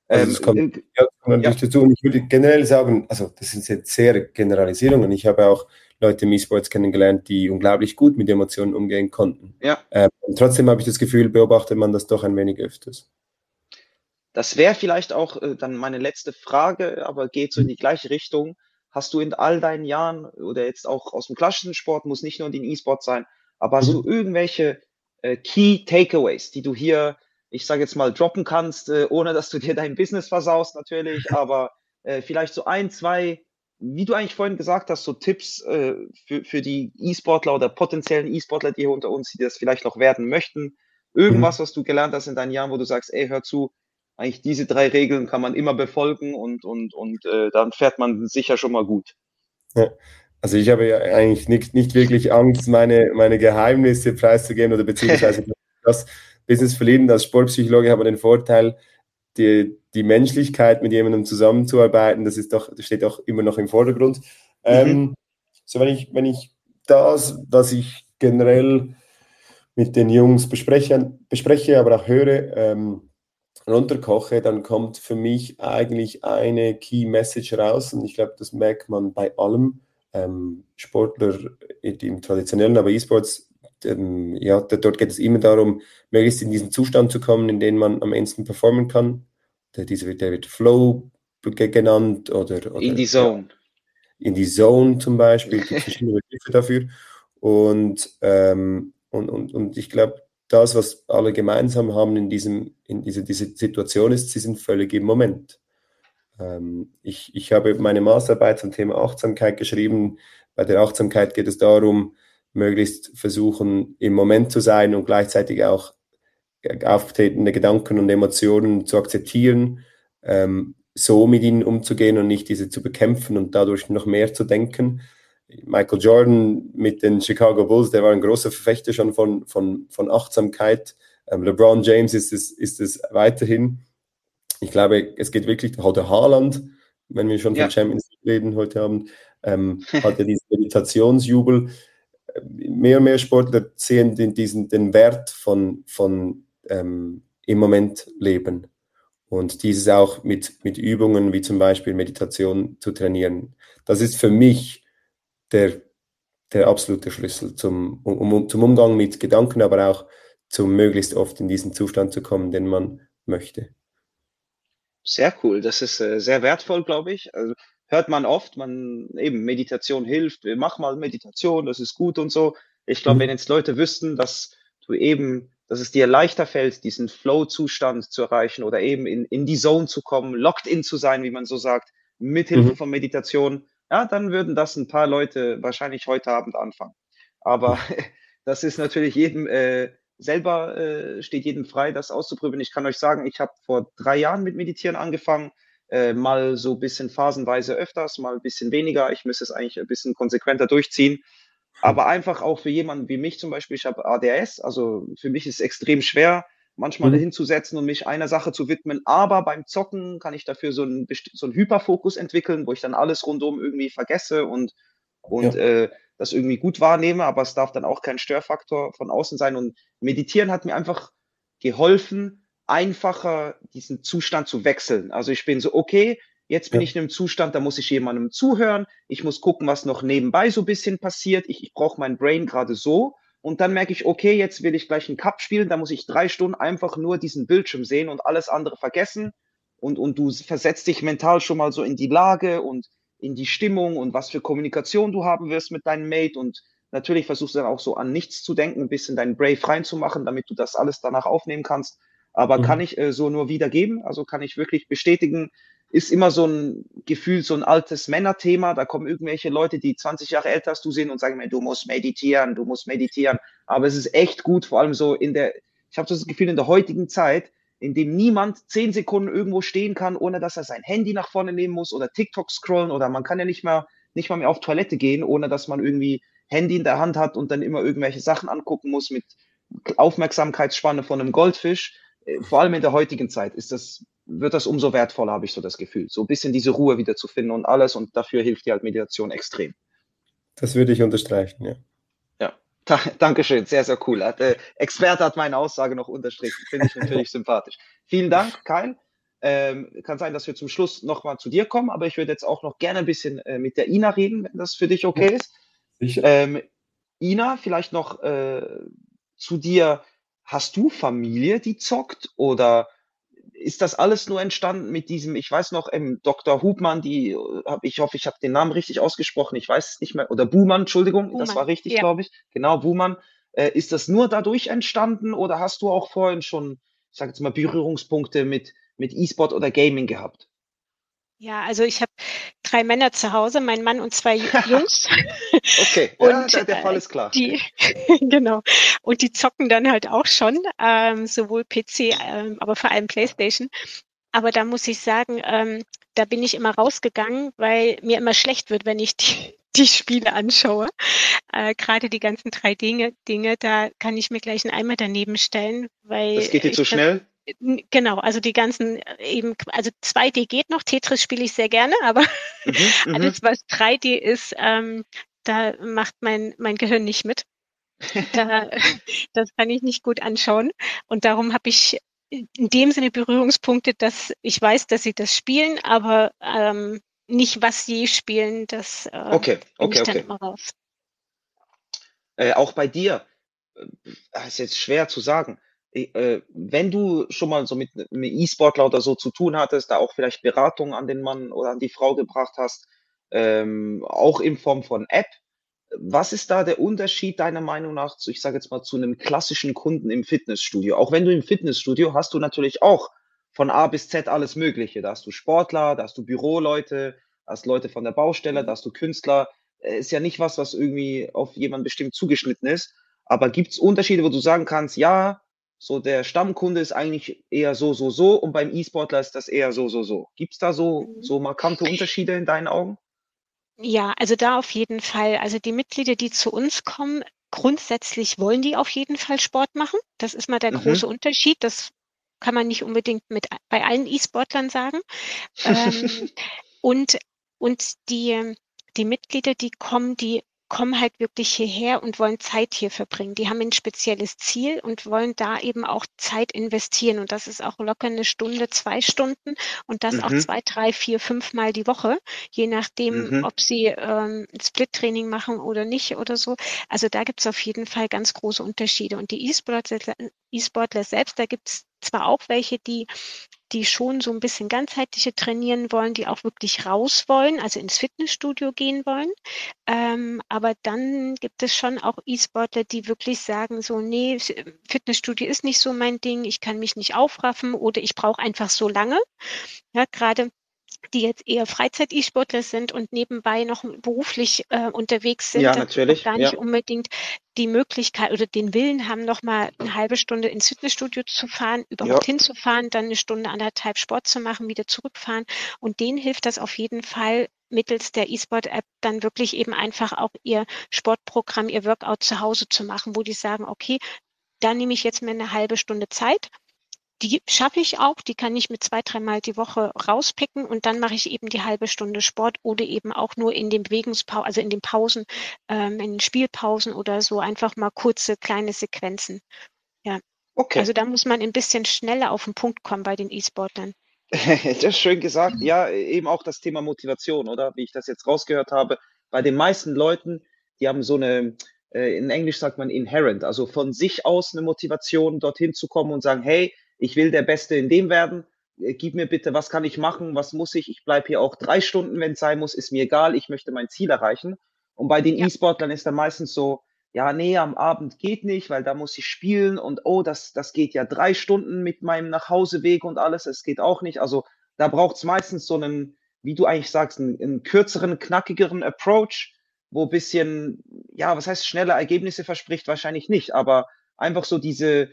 Also das ähm, kommt, ja, kommt ja. dazu. Und ich würde generell sagen, also das sind jetzt sehr Generalisierungen. Ich habe auch Leute im E-Sports kennengelernt, die unglaublich gut mit Emotionen umgehen konnten. Ja. Ähm, trotzdem habe ich das Gefühl, beobachtet man das doch ein wenig öfters. Das wäre vielleicht auch äh, dann meine letzte Frage, aber geht so in die gleiche Richtung. Hast du in all deinen Jahren oder jetzt auch aus dem klassischen Sport, muss nicht nur in den E-Sport sein, aber hast mhm. du irgendwelche äh, Key Takeaways, die du hier, ich sage jetzt mal, droppen kannst, äh, ohne dass du dir dein Business versaust natürlich, aber äh, vielleicht so ein, zwei, wie du eigentlich vorhin gesagt hast, so Tipps äh, für, für die E-Sportler oder potenziellen E-Sportler, die hier unter uns, die das vielleicht noch werden möchten. Irgendwas, mhm. was du gelernt hast in deinen Jahren, wo du sagst, ey, hör zu, eigentlich diese drei Regeln kann man immer befolgen und, und, und äh, dann fährt man sicher schon mal gut. Ja. Also ich habe ja eigentlich nicht, nicht wirklich Angst, meine, meine Geheimnisse preiszugeben oder beziehungsweise das Business verlieren. Als Sportpsychologe habe ich den Vorteil, die, die Menschlichkeit mit jemandem zusammenzuarbeiten, das ist doch, das steht auch immer noch im Vordergrund. Mhm. Ähm, so wenn ich, wenn ich das, was ich generell mit den Jungs bespreche, bespreche aber auch höre, ähm, runterkoche, dann kommt für mich eigentlich eine Key Message raus und ich glaube, das merkt man bei allem ähm, Sportler im traditionellen, aber E-Sports, ähm, ja, dort geht es immer darum, möglichst in diesen Zustand zu kommen, in dem man am ehesten performen kann. Der, dieser wird, der wird Flow genannt oder, oder in die Zone. In die Zone zum Beispiel, es gibt verschiedene Begriffe dafür. Und, ähm, und, und, und ich glaube, das, was alle gemeinsam haben in, diesem, in dieser, dieser Situation ist, sie sind völlig im Moment. Ähm, ich, ich habe meine Masterarbeit zum Thema Achtsamkeit geschrieben. Bei der Achtsamkeit geht es darum, möglichst versuchen, im Moment zu sein und gleichzeitig auch auftretende Gedanken und Emotionen zu akzeptieren, ähm, so mit ihnen umzugehen und nicht diese zu bekämpfen und dadurch noch mehr zu denken. Michael Jordan mit den Chicago Bulls, der war ein großer Verfechter schon von, von, von Achtsamkeit. Ähm, LeBron James ist es, ist es weiterhin. Ich glaube, es geht wirklich, heute Haaland, wenn wir schon ja. von Champions League reden heute Abend, ähm, hat ja diesen Meditationsjubel. Mehr und mehr Sportler sehen den, diesen, den Wert von, von ähm, im Moment leben und dieses auch mit, mit Übungen wie zum Beispiel Meditation zu trainieren. Das ist für mich der, der absolute Schlüssel zum, um, zum Umgang mit Gedanken, aber auch zum möglichst oft in diesen Zustand zu kommen, den man möchte. Sehr cool. Das ist äh, sehr wertvoll, glaube ich. Also hört man oft, man eben Meditation hilft, mach mal Meditation, das ist gut und so. Ich glaube, mhm. wenn jetzt Leute wüssten, dass du eben, dass es dir leichter fällt, diesen Flow-Zustand zu erreichen oder eben in, in die Zone zu kommen, locked in zu sein, wie man so sagt, mithilfe mhm. von Meditation, ja, dann würden das ein paar Leute wahrscheinlich heute Abend anfangen. Aber das ist natürlich jedem äh, selber äh, steht jedem frei, das auszuprobieren. Ich kann euch sagen, ich habe vor drei Jahren mit Meditieren angefangen, äh, mal so ein bisschen phasenweise öfters, mal ein bisschen weniger. Ich müsste es eigentlich ein bisschen konsequenter durchziehen. Aber einfach auch für jemanden wie mich zum Beispiel, ich habe ADS, also für mich ist es extrem schwer, manchmal mhm. hinzusetzen und mich einer Sache zu widmen. Aber beim Zocken kann ich dafür so einen, so einen Hyperfokus entwickeln, wo ich dann alles rundum irgendwie vergesse und, und ja. äh, das irgendwie gut wahrnehme. Aber es darf dann auch kein Störfaktor von außen sein. Und Meditieren hat mir einfach geholfen, einfacher diesen Zustand zu wechseln. Also ich bin so, okay, jetzt bin ja. ich in einem Zustand, da muss ich jemandem zuhören. Ich muss gucken, was noch nebenbei so ein bisschen passiert. Ich, ich brauche mein Brain gerade so und dann merke ich, okay, jetzt will ich gleich einen Cup spielen, da muss ich drei Stunden einfach nur diesen Bildschirm sehen und alles andere vergessen. Und, und du versetzt dich mental schon mal so in die Lage und in die Stimmung und was für Kommunikation du haben wirst mit deinem Mate. Und natürlich versuchst du dann auch so an nichts zu denken, ein bisschen deinen Brave reinzumachen, damit du das alles danach aufnehmen kannst. Aber mhm. kann ich äh, so nur wiedergeben, also kann ich wirklich bestätigen, ist immer so ein Gefühl, so ein altes Männerthema. Da kommen irgendwelche Leute, die 20 Jahre älter als du sind und sagen mir, du musst meditieren, du musst meditieren. Aber es ist echt gut, vor allem so in der, ich habe das Gefühl, in der heutigen Zeit, in dem niemand zehn Sekunden irgendwo stehen kann, ohne dass er sein Handy nach vorne nehmen muss oder TikTok scrollen oder man kann ja nicht mal, nicht mal mehr auf Toilette gehen, ohne dass man irgendwie Handy in der Hand hat und dann immer irgendwelche Sachen angucken muss mit Aufmerksamkeitsspanne von einem Goldfisch. Äh, vor allem in der heutigen Zeit ist das wird das umso wertvoller, habe ich so das Gefühl. So ein bisschen diese Ruhe wieder zu finden und alles und dafür hilft dir halt Meditation extrem. Das würde ich unterstreichen, ja. Da, Dankeschön, sehr, sehr cool. Hat, äh, Experte hat meine Aussage noch unterstrichen, finde ich natürlich sympathisch. Vielen Dank, Kyle. Ähm, kann sein, dass wir zum Schluss nochmal zu dir kommen, aber ich würde jetzt auch noch gerne ein bisschen äh, mit der Ina reden, wenn das für dich okay ist. Ähm, Ina, vielleicht noch äh, zu dir. Hast du Familie, die zockt oder ist das alles nur entstanden mit diesem, ich weiß noch, ähm, Dr. Hubmann, die, äh, hab, ich hoffe, ich habe den Namen richtig ausgesprochen, ich weiß es nicht mehr, oder Buhmann, Entschuldigung, Buhmann, das war richtig, ja. glaube ich. Genau, Buhmann. Äh, ist das nur dadurch entstanden oder hast du auch vorhin schon, ich sage jetzt mal, Berührungspunkte mit, mit E-Sport oder Gaming gehabt? Ja, also ich habe drei Männer zu Hause, mein Mann und zwei Jungs. okay, und, ja, der, Fall ist klar. Die, genau. Und die zocken dann halt auch schon, ähm, sowohl PC, ähm, aber vor allem PlayStation. Aber da muss ich sagen, ähm, da bin ich immer rausgegangen, weil mir immer schlecht wird, wenn ich die, die Spiele anschaue. Äh, Gerade die ganzen drei Dinge, Dinge, da kann ich mir gleich einen Eimer daneben stellen, weil. Das geht dir zu schnell? Genau, also die ganzen äh, eben, also 2D geht noch, Tetris spiele ich sehr gerne, aber mhm, mhm, alles, was 3D ist, ähm, da macht mein, mein Gehirn nicht mit. Da, das kann ich nicht gut anschauen. Und darum habe ich in dem Sinne Berührungspunkte, dass ich weiß, dass sie das spielen, aber ähm, nicht, was sie spielen, das äh, okay, okay, ich dann okay. immer raus. Äh, auch bei dir, äh, ist jetzt schwer zu sagen äh, wenn du schon mal so mit einem E-Sportler oder so zu tun hattest, da auch vielleicht Beratung an den Mann oder an die Frau gebracht hast, ähm, auch in Form von App, was ist da der Unterschied deiner Meinung nach, zu, ich sage jetzt mal, zu einem klassischen Kunden im Fitnessstudio? Auch wenn du im Fitnessstudio hast du natürlich auch von A bis Z alles Mögliche. Da hast du Sportler, da hast du Büroleute, da hast Leute von der Baustelle, da hast du Künstler. Äh, ist ja nicht was, was irgendwie auf jemanden bestimmt zugeschnitten ist. Aber gibt es Unterschiede, wo du sagen kannst, ja, so der Stammkunde ist eigentlich eher so, so, so und beim E-Sportler ist das eher so, so, so. Gibt es da so, mhm. so markante Unterschiede in deinen Augen? Ja, also da auf jeden Fall. Also die Mitglieder, die zu uns kommen, grundsätzlich wollen die auf jeden Fall Sport machen. Das ist mal der mhm. große Unterschied. Das kann man nicht unbedingt mit bei allen E-Sportlern sagen. ähm, und und die, die Mitglieder, die kommen, die kommen halt wirklich hierher und wollen Zeit hier verbringen. Die haben ein spezielles Ziel und wollen da eben auch Zeit investieren. Und das ist auch locker eine Stunde, zwei Stunden und das mhm. auch zwei, drei, vier, fünf Mal die Woche, je nachdem, mhm. ob sie ähm, Split-Training machen oder nicht oder so. Also da gibt es auf jeden Fall ganz große Unterschiede. Und die E-Sportler E selbst, da gibt es zwar auch welche, die die schon so ein bisschen ganzheitliche trainieren wollen, die auch wirklich raus wollen, also ins Fitnessstudio gehen wollen. Ähm, aber dann gibt es schon auch E-Sportler, die wirklich sagen, so, nee, Fitnessstudio ist nicht so mein Ding, ich kann mich nicht aufraffen oder ich brauche einfach so lange. Ja, gerade die jetzt eher Freizeit-E-Sportler sind und nebenbei noch beruflich äh, unterwegs sind, ja, natürlich. gar nicht ja. unbedingt die Möglichkeit oder den Willen haben, noch mal eine halbe Stunde ins Fitnessstudio zu fahren, überhaupt ja. hinzufahren, dann eine Stunde, anderthalb Sport zu machen, wieder zurückfahren. Und denen hilft das auf jeden Fall, mittels der E-Sport-App dann wirklich eben einfach auch ihr Sportprogramm, ihr Workout zu Hause zu machen, wo die sagen, okay, da nehme ich jetzt mir eine halbe Stunde Zeit die schaffe ich auch, die kann ich mit zwei, dreimal die Woche rauspicken und dann mache ich eben die halbe Stunde Sport oder eben auch nur in den Bewegungspausen, also in den Pausen, ähm, in den Spielpausen oder so einfach mal kurze kleine Sequenzen. Ja. Okay. Also da muss man ein bisschen schneller auf den Punkt kommen bei den E-Sportlern. das ist schön gesagt. Ja, eben auch das Thema Motivation, oder? Wie ich das jetzt rausgehört habe. Bei den meisten Leuten, die haben so eine, äh, in Englisch sagt man inherent, also von sich aus eine Motivation, dorthin zu kommen und sagen, hey, ich will der Beste in dem werden. Äh, gib mir bitte, was kann ich machen, was muss ich? Ich bleibe hier auch drei Stunden, wenn es sein muss, ist mir egal, ich möchte mein Ziel erreichen. Und bei den ja. E-Sportlern ist dann meistens so, ja, nee, am Abend geht nicht, weil da muss ich spielen und oh, das, das geht ja drei Stunden mit meinem Nachhauseweg und alles, es geht auch nicht. Also da braucht es meistens so einen, wie du eigentlich sagst, einen, einen kürzeren, knackigeren Approach, wo bisschen, ja, was heißt schnelle Ergebnisse verspricht, wahrscheinlich nicht, aber einfach so diese,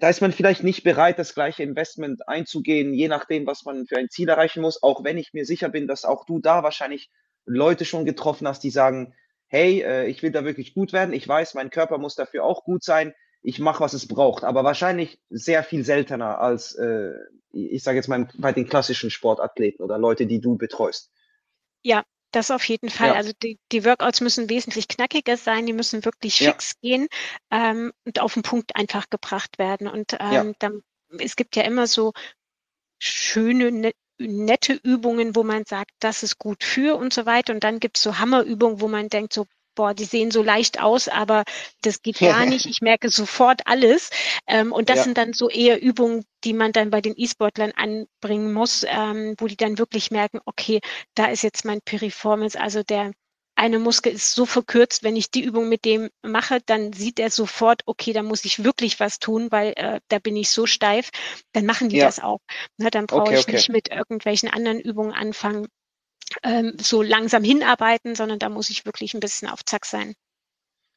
da ist man vielleicht nicht bereit, das gleiche Investment einzugehen, je nachdem, was man für ein Ziel erreichen muss, auch wenn ich mir sicher bin, dass auch du da wahrscheinlich Leute schon getroffen hast, die sagen, hey, äh, ich will da wirklich gut werden, ich weiß, mein Körper muss dafür auch gut sein, ich mache, was es braucht, aber wahrscheinlich sehr viel seltener als, äh, ich sage jetzt mal, bei den klassischen Sportathleten oder Leute, die du betreust. Ja, das auf jeden Fall. Ja. Also die, die Workouts müssen wesentlich knackiger sein, die müssen wirklich ja. fix gehen ähm, und auf den Punkt einfach gebracht werden. Und ähm, ja. dann, es gibt ja immer so schöne, ne, nette Übungen, wo man sagt, das ist gut für und so weiter. Und dann gibt es so Hammerübungen, wo man denkt, so boah, die sehen so leicht aus, aber das geht gar nicht. Ich merke sofort alles. Ähm, und das ja. sind dann so eher Übungen, die man dann bei den E-Sportlern anbringen muss, ähm, wo die dann wirklich merken, okay, da ist jetzt mein Piriformis, also der eine Muskel ist so verkürzt, wenn ich die Übung mit dem mache, dann sieht er sofort, okay, da muss ich wirklich was tun, weil äh, da bin ich so steif. Dann machen die ja. das auch. Na, dann brauche okay, ich okay. nicht mit irgendwelchen anderen Übungen anfangen ähm, so langsam hinarbeiten, sondern da muss ich wirklich ein bisschen auf Zack sein.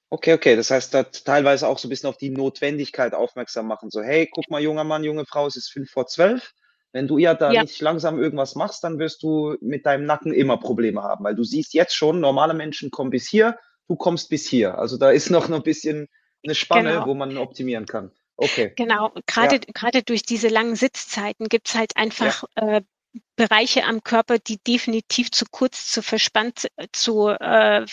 Okay, okay. Das heißt, da teilweise auch so ein bisschen auf die Notwendigkeit aufmerksam machen. So, hey, guck mal, junger Mann, junge Frau, es ist fünf vor zwölf. Wenn du ja da ja. nicht langsam irgendwas machst, dann wirst du mit deinem Nacken immer Probleme haben, weil du siehst jetzt schon, normale Menschen kommen bis hier, du kommst bis hier. Also da ist noch ein bisschen eine Spanne, genau. wo man optimieren kann. Okay. Genau, gerade ja. gerade durch diese langen Sitzzeiten gibt's halt einfach ja. äh, Bereiche am Körper, die definitiv zu kurz, zu verspannt, zu, äh,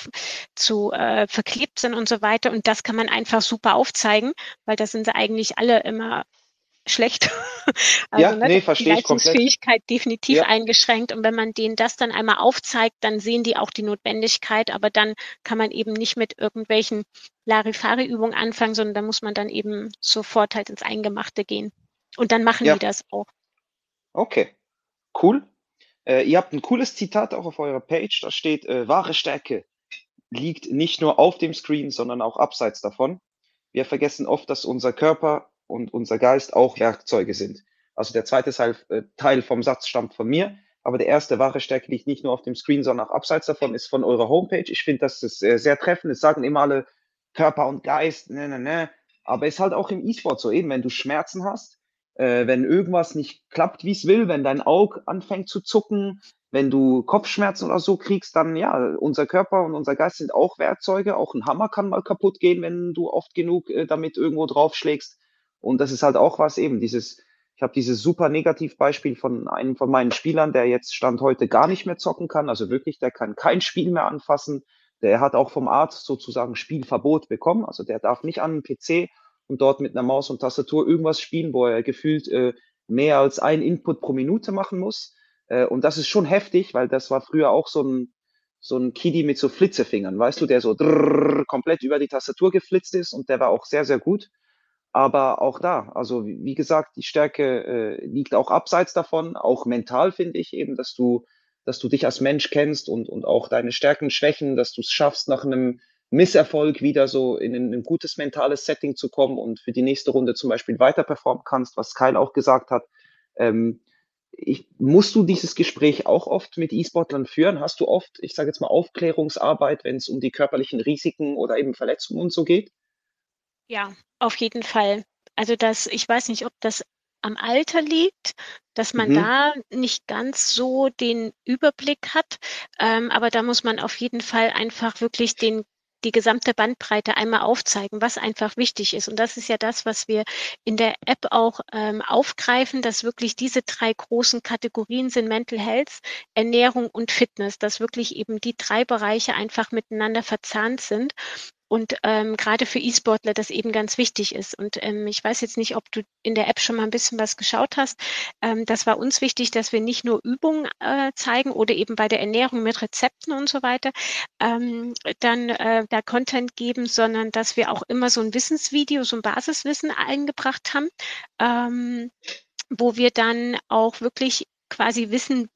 zu äh, verklebt sind und so weiter. Und das kann man einfach super aufzeigen, weil da sind sie eigentlich alle immer schlecht. also, ja, ne, nee, verstehe die Leistungsfähigkeit definitiv ja. eingeschränkt. Und wenn man denen das dann einmal aufzeigt, dann sehen die auch die Notwendigkeit. Aber dann kann man eben nicht mit irgendwelchen Larifari-Übungen anfangen, sondern da muss man dann eben sofort halt ins Eingemachte gehen. Und dann machen ja. die das auch. Okay. Cool. Äh, ihr habt ein cooles Zitat auch auf eurer Page. Da steht, äh, wahre Stärke liegt nicht nur auf dem Screen, sondern auch abseits davon. Wir vergessen oft, dass unser Körper und unser Geist auch Werkzeuge sind. Also der zweite Teil, äh, vom Satz stammt von mir, aber der erste wahre Stärke liegt nicht nur auf dem Screen, sondern auch abseits davon, ist von eurer Homepage. Ich finde, das ist äh, sehr treffend. Es sagen immer alle Körper und Geist, ne, ne, ne. Aber es ist halt auch im E-Sport so, eben wenn du Schmerzen hast, äh, wenn irgendwas nicht klappt, wie es will, wenn dein Auge anfängt zu zucken, wenn du Kopfschmerzen oder so kriegst, dann ja, unser Körper und unser Geist sind auch Werkzeuge. Auch ein Hammer kann mal kaputt gehen, wenn du oft genug äh, damit irgendwo draufschlägst. Und das ist halt auch was eben, dieses, ich habe dieses super Negativbeispiel von einem von meinen Spielern, der jetzt Stand heute gar nicht mehr zocken kann. Also wirklich, der kann kein Spiel mehr anfassen. Der hat auch vom Arzt sozusagen Spielverbot bekommen. Also der darf nicht an den PC und dort mit einer Maus und Tastatur irgendwas spielen, wo er gefühlt äh, mehr als ein Input pro Minute machen muss. Äh, und das ist schon heftig, weil das war früher auch so ein, so ein Kiddie mit so Flitzefingern, weißt du, der so drrr, komplett über die Tastatur geflitzt ist und der war auch sehr, sehr gut. Aber auch da, also wie gesagt, die Stärke äh, liegt auch abseits davon, auch mental finde ich eben, dass du, dass du dich als Mensch kennst und, und auch deine Stärken, Schwächen, dass du es schaffst, nach einem Misserfolg wieder so in ein, ein, gutes mentales Setting zu kommen und für die nächste Runde zum Beispiel weiter performen kannst, was Kyle auch gesagt hat. Ähm, ich, musst du dieses Gespräch auch oft mit E-Sportlern führen? Hast du oft, ich sage jetzt mal, Aufklärungsarbeit, wenn es um die körperlichen Risiken oder eben Verletzungen und so geht? Ja, auf jeden Fall. Also das, ich weiß nicht, ob das am Alter liegt, dass man mhm. da nicht ganz so den Überblick hat. Ähm, aber da muss man auf jeden Fall einfach wirklich den die gesamte Bandbreite einmal aufzeigen, was einfach wichtig ist. Und das ist ja das, was wir in der App auch ähm, aufgreifen, dass wirklich diese drei großen Kategorien sind Mental Health, Ernährung und Fitness, dass wirklich eben die drei Bereiche einfach miteinander verzahnt sind und ähm, gerade für E-Sportler das eben ganz wichtig ist. Und ähm, ich weiß jetzt nicht, ob du in der App schon mal ein bisschen was geschaut hast. Ähm, das war uns wichtig, dass wir nicht nur Übungen äh, zeigen oder eben bei der Ernährung mit Rezepten und so weiter ähm, dann äh, da Content geben, sondern dass wir auch immer so ein Wissensvideo, so ein Basiswissen eingebracht haben, ähm, wo wir dann auch wirklich quasi Wissen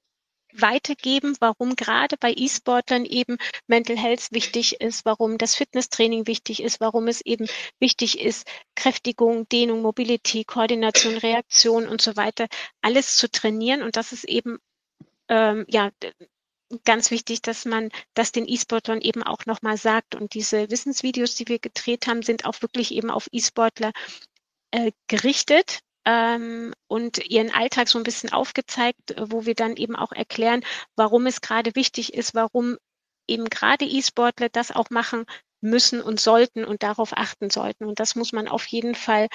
weitergeben, warum gerade bei E-Sportlern eben Mental Health wichtig ist, warum das Fitnesstraining wichtig ist, warum es eben wichtig ist, Kräftigung, Dehnung, Mobility, Koordination, Reaktion und so weiter, alles zu trainieren. Und das ist eben ähm, ja ganz wichtig, dass man das den E-Sportlern eben auch nochmal sagt. Und diese Wissensvideos, die wir gedreht haben, sind auch wirklich eben auf E-Sportler äh, gerichtet ähm, und ihren Alltag so ein bisschen aufgezeigt, äh, wo wir dann eben auch erklären, warum es gerade wichtig ist, warum eben gerade E-Sportler das auch machen müssen und sollten und darauf achten sollten. Und das muss man auf jeden Fall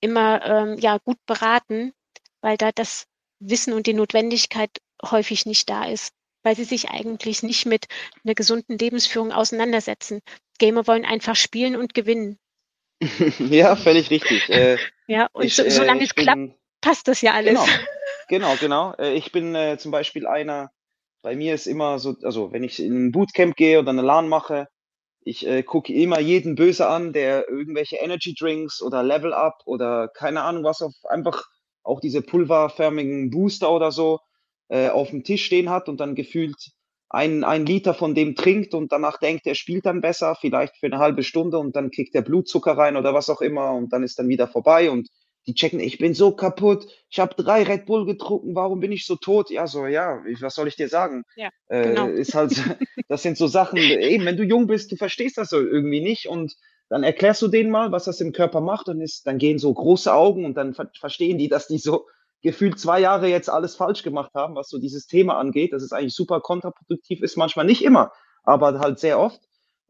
immer ähm, ja gut beraten, weil da das Wissen und die Notwendigkeit häufig nicht da ist, weil sie sich eigentlich nicht mit einer gesunden Lebensführung auseinandersetzen. Gamer wollen einfach spielen und gewinnen. ja, völlig richtig. Äh, ja, und ich, so, solange äh, es bin, klappt, passt das ja alles. Genau, genau. genau. Äh, ich bin äh, zum Beispiel einer, bei mir ist immer so, also wenn ich in ein Bootcamp gehe oder eine LAN mache, ich äh, gucke immer jeden böse an, der irgendwelche Energy Drinks oder Level Up oder keine Ahnung was auf einfach auch diese pulverförmigen Booster oder so äh, auf dem Tisch stehen hat und dann gefühlt ein, ein Liter von dem trinkt und danach denkt, er spielt dann besser, vielleicht für eine halbe Stunde und dann kriegt er Blutzucker rein oder was auch immer und dann ist dann wieder vorbei und die checken, ich bin so kaputt, ich habe drei Red Bull getrunken, warum bin ich so tot? Ja, so, ja, was soll ich dir sagen? Ja, äh, genau. Ist halt, das sind so Sachen, eben, wenn du jung bist, du verstehst das so irgendwie nicht und dann erklärst du denen mal, was das im Körper macht und ist, dann gehen so große Augen und dann ver verstehen die, dass die so gefühlt zwei Jahre jetzt alles falsch gemacht haben, was so dieses Thema angeht. Das ist eigentlich super kontraproduktiv ist, manchmal nicht immer, aber halt sehr oft.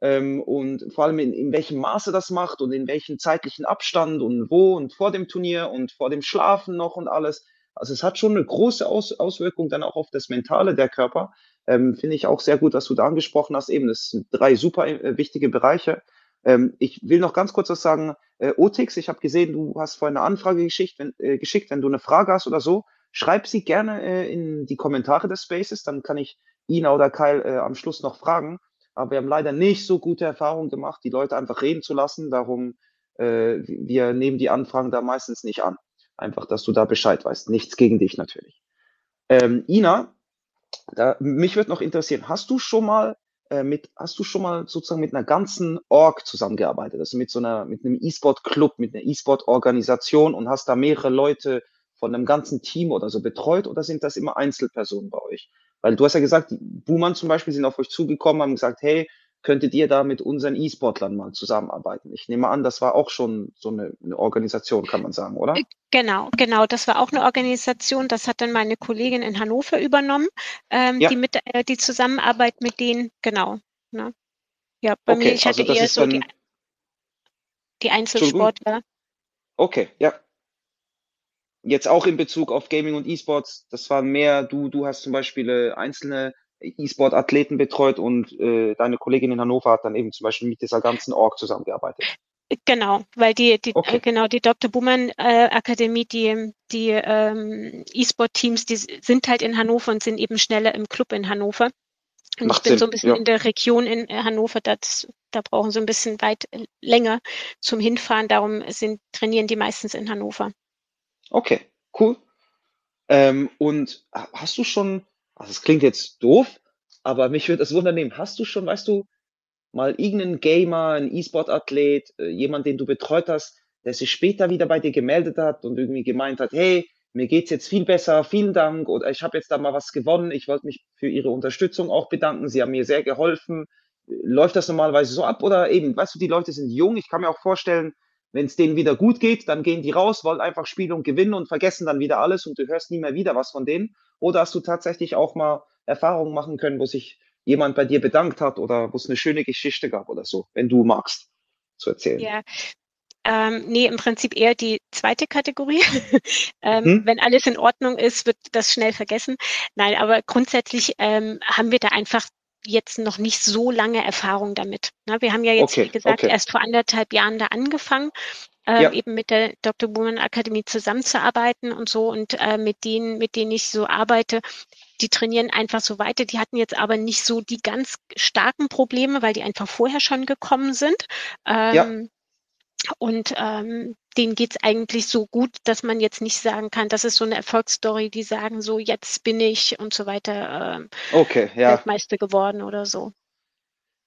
Ähm, und vor allem in, in welchem Maße das macht und in welchem zeitlichen Abstand und wo und vor dem Turnier und vor dem Schlafen noch und alles. Also es hat schon eine große Aus Auswirkung dann auch auf das Mentale der Körper. Ähm, Finde ich auch sehr gut, dass du da angesprochen hast. Eben, das sind drei super äh, wichtige Bereiche. Ähm, ich will noch ganz kurz was sagen. Äh, Otix, ich habe gesehen, du hast vorhin eine Anfrage geschickt wenn, äh, geschickt. Wenn du eine Frage hast oder so, schreib sie gerne äh, in die Kommentare des Spaces. Dann kann ich Ina oder Kyle äh, am Schluss noch fragen. Aber wir haben leider nicht so gute Erfahrungen gemacht, die Leute einfach reden zu lassen. Darum, äh, wir nehmen die Anfragen da meistens nicht an. Einfach, dass du da Bescheid weißt. Nichts gegen dich natürlich. Ähm, Ina, da, mich würde noch interessieren, hast du schon mal mit, hast du schon mal sozusagen mit einer ganzen Org zusammengearbeitet? Also mit so einer, mit einem E-Sport-Club, mit einer E-Sport-Organisation und hast da mehrere Leute von einem ganzen Team oder so betreut oder sind das immer Einzelpersonen bei euch? Weil du hast ja gesagt, die Boomern zum Beispiel sind auf euch zugekommen, haben gesagt, hey, könntet ihr da mit unseren E-Sportlern mal zusammenarbeiten? Ich nehme an, das war auch schon so eine, eine, Organisation, kann man sagen, oder? Äh, genau, genau. Das war auch eine Organisation. Das hat dann meine Kollegin in Hannover übernommen, ähm, ja. die mit äh, die Zusammenarbeit mit denen, genau. Ne? Ja, bei okay, mir, ich hatte also eher so die, die Einzelsportler. Okay, ja. Jetzt auch in Bezug auf Gaming und E-Sports, das war mehr, du, du hast zum Beispiel äh, einzelne E-Sport-Athleten betreut und äh, deine Kollegin in Hannover hat dann eben zum Beispiel mit dieser ganzen Org zusammengearbeitet. Genau, weil die, die okay. genau die Dr. Buhmann äh, Akademie, die die ähm, E-Sport-Teams, die sind halt in Hannover und sind eben schneller im Club in Hannover. Und Macht ich bin Sinn, so ein bisschen ja. in der Region in äh, Hannover, das, da brauchen sie ein bisschen weit äh, länger zum Hinfahren. Darum sind trainieren die meistens in Hannover. Okay, cool. Ähm, und hast du schon also es klingt jetzt doof, aber mich würde das wundern nehmen. Hast du schon, weißt du, mal irgendeinen Gamer, einen E-Sport-Athlet, äh, jemand, den du betreut hast, der sich später wieder bei dir gemeldet hat und irgendwie gemeint hat, hey, mir geht's jetzt viel besser, vielen Dank oder ich habe jetzt da mal was gewonnen, ich wollte mich für Ihre Unterstützung auch bedanken, Sie haben mir sehr geholfen. Läuft das normalerweise so ab oder eben, weißt du, die Leute sind jung, ich kann mir auch vorstellen, wenn es denen wieder gut geht, dann gehen die raus, wollen einfach spielen und gewinnen und vergessen dann wieder alles und du hörst nie mehr wieder was von denen. Oder hast du tatsächlich auch mal Erfahrungen machen können, wo sich jemand bei dir bedankt hat oder wo es eine schöne Geschichte gab oder so, wenn du magst, zu erzählen? Ja, ähm, nee, im Prinzip eher die zweite Kategorie. ähm, hm? Wenn alles in Ordnung ist, wird das schnell vergessen. Nein, aber grundsätzlich ähm, haben wir da einfach jetzt noch nicht so lange Erfahrung damit. Na, wir haben ja jetzt, okay, wie gesagt, okay. erst vor anderthalb Jahren da angefangen, äh, ja. eben mit der Dr. Buhmann Akademie zusammenzuarbeiten und so. Und äh, mit denen, mit denen ich so arbeite, die trainieren einfach so weiter. Die hatten jetzt aber nicht so die ganz starken Probleme, weil die einfach vorher schon gekommen sind. Ähm, ja. Und ähm, denen geht's eigentlich so gut, dass man jetzt nicht sagen kann, das ist so eine Erfolgsstory, die sagen so, jetzt bin ich und so weiter ähm, okay, ja. Weltmeister geworden oder so.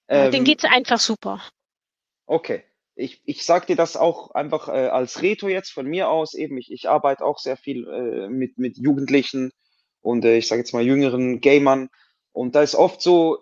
Ähm, denen geht's einfach super. Okay. Ich, ich sag dir das auch einfach äh, als Reto jetzt von mir aus eben. Ich, ich arbeite auch sehr viel äh, mit, mit Jugendlichen und äh, ich sage jetzt mal jüngeren Gamern. Und da ist oft so,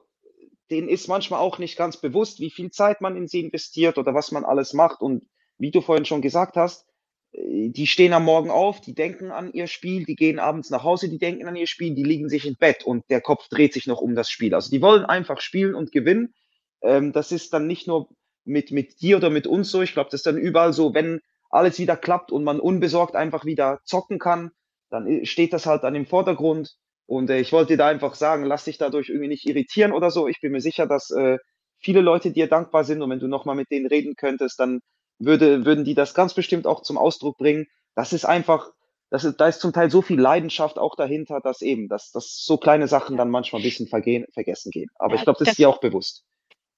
denen ist manchmal auch nicht ganz bewusst, wie viel Zeit man in sie investiert oder was man alles macht. Und wie du vorhin schon gesagt hast, äh, die stehen am Morgen auf, die denken an ihr Spiel, die gehen abends nach Hause, die denken an ihr Spiel, die liegen sich im Bett und der Kopf dreht sich noch um das Spiel. Also die wollen einfach spielen und gewinnen. Ähm, das ist dann nicht nur mit, mit dir oder mit uns so. Ich glaube, das ist dann überall so, wenn alles wieder klappt und man unbesorgt einfach wieder zocken kann, dann äh, steht das halt an dem Vordergrund. Und äh, ich wollte dir da einfach sagen, lass dich dadurch irgendwie nicht irritieren oder so. Ich bin mir sicher, dass äh, viele Leute dir dankbar sind und wenn du nochmal mit denen reden könntest, dann würde, würden die das ganz bestimmt auch zum Ausdruck bringen. Das ist einfach, das ist, da ist zum Teil so viel Leidenschaft auch dahinter, dass eben, dass, dass so kleine Sachen dann manchmal ein bisschen vergehen, vergessen gehen. Aber ja, ich glaube, das, das, ist dir auch bewusst.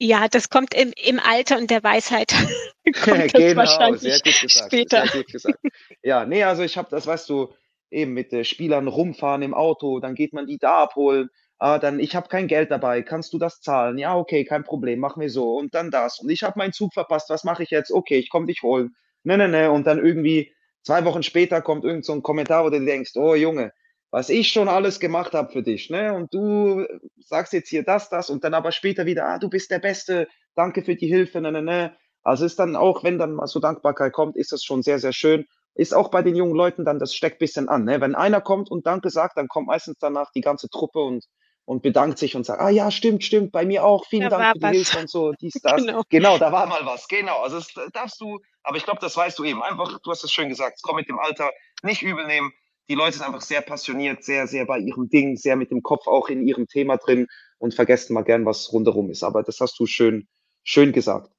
Ja, das kommt im, im Alter und der Weisheit. kommt genau, wahrscheinlich sehr gut gesagt. Später. Sehr gut gesagt. Ja, nee, also ich habe, das weißt du, eben mit äh, Spielern rumfahren im Auto, dann geht man die da abholen. Ah, dann ich habe kein Geld dabei, kannst du das zahlen? Ja, okay, kein Problem, machen wir so und dann das und ich habe meinen Zug verpasst, was mache ich jetzt? Okay, ich komme dich holen. Ne, ne, ne und dann irgendwie zwei Wochen später kommt irgend so ein Kommentar, wo du denkst, oh Junge, was ich schon alles gemacht habe für dich, ne? Und du sagst jetzt hier das, das und dann aber später wieder, ah, du bist der Beste, danke für die Hilfe, ne, ne, ne. Also ist dann auch, wenn dann mal so Dankbarkeit kommt, ist das schon sehr, sehr schön ist auch bei den jungen Leuten dann, das steckt bisschen an. Ne? Wenn einer kommt und Danke sagt, dann kommt meistens danach die ganze Truppe und, und bedankt sich und sagt, ah ja, stimmt, stimmt, bei mir auch, vielen da Dank für die was. Hilfe und so, dies, das. genau. genau, da war mal was, genau. Also das darfst du, aber ich glaube, das weißt du eben. Einfach, du hast es schön gesagt, es kommt mit dem Alter, nicht übel nehmen. Die Leute sind einfach sehr passioniert, sehr, sehr bei ihrem Ding, sehr mit dem Kopf auch in ihrem Thema drin und vergessen mal gern, was rundherum ist. Aber das hast du schön, schön gesagt.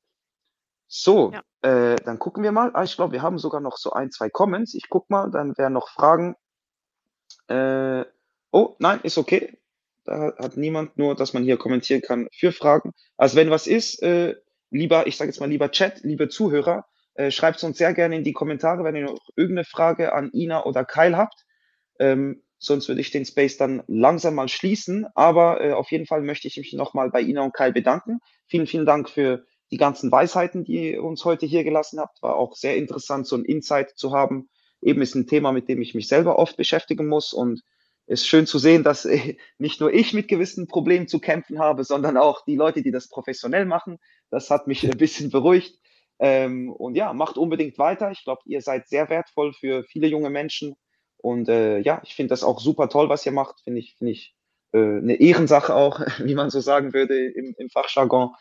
So, ja. äh, dann gucken wir mal. Ah, ich glaube, wir haben sogar noch so ein, zwei Comments. Ich guck mal, dann wären noch Fragen. Äh, oh, nein, ist okay. Da hat niemand nur, dass man hier kommentieren kann für Fragen. Also wenn was ist, äh, lieber, ich sage jetzt mal lieber Chat, liebe Zuhörer, äh, schreibt es uns sehr gerne in die Kommentare, wenn ihr noch irgendeine Frage an Ina oder Kyle habt. Ähm, sonst würde ich den Space dann langsam mal schließen. Aber äh, auf jeden Fall möchte ich mich nochmal bei Ina und Kyle bedanken. Vielen, vielen Dank für die ganzen Weisheiten, die ihr uns heute hier gelassen habt. War auch sehr interessant, so ein Insight zu haben. Eben ist ein Thema, mit dem ich mich selber oft beschäftigen muss und ist schön zu sehen, dass nicht nur ich mit gewissen Problemen zu kämpfen habe, sondern auch die Leute, die das professionell machen. Das hat mich ein bisschen beruhigt. Ähm, und ja, macht unbedingt weiter. Ich glaube, ihr seid sehr wertvoll für viele junge Menschen. Und äh, ja, ich finde das auch super toll, was ihr macht. Finde ich, finde ich äh, eine Ehrensache auch, wie man so sagen würde im, im Fachjargon.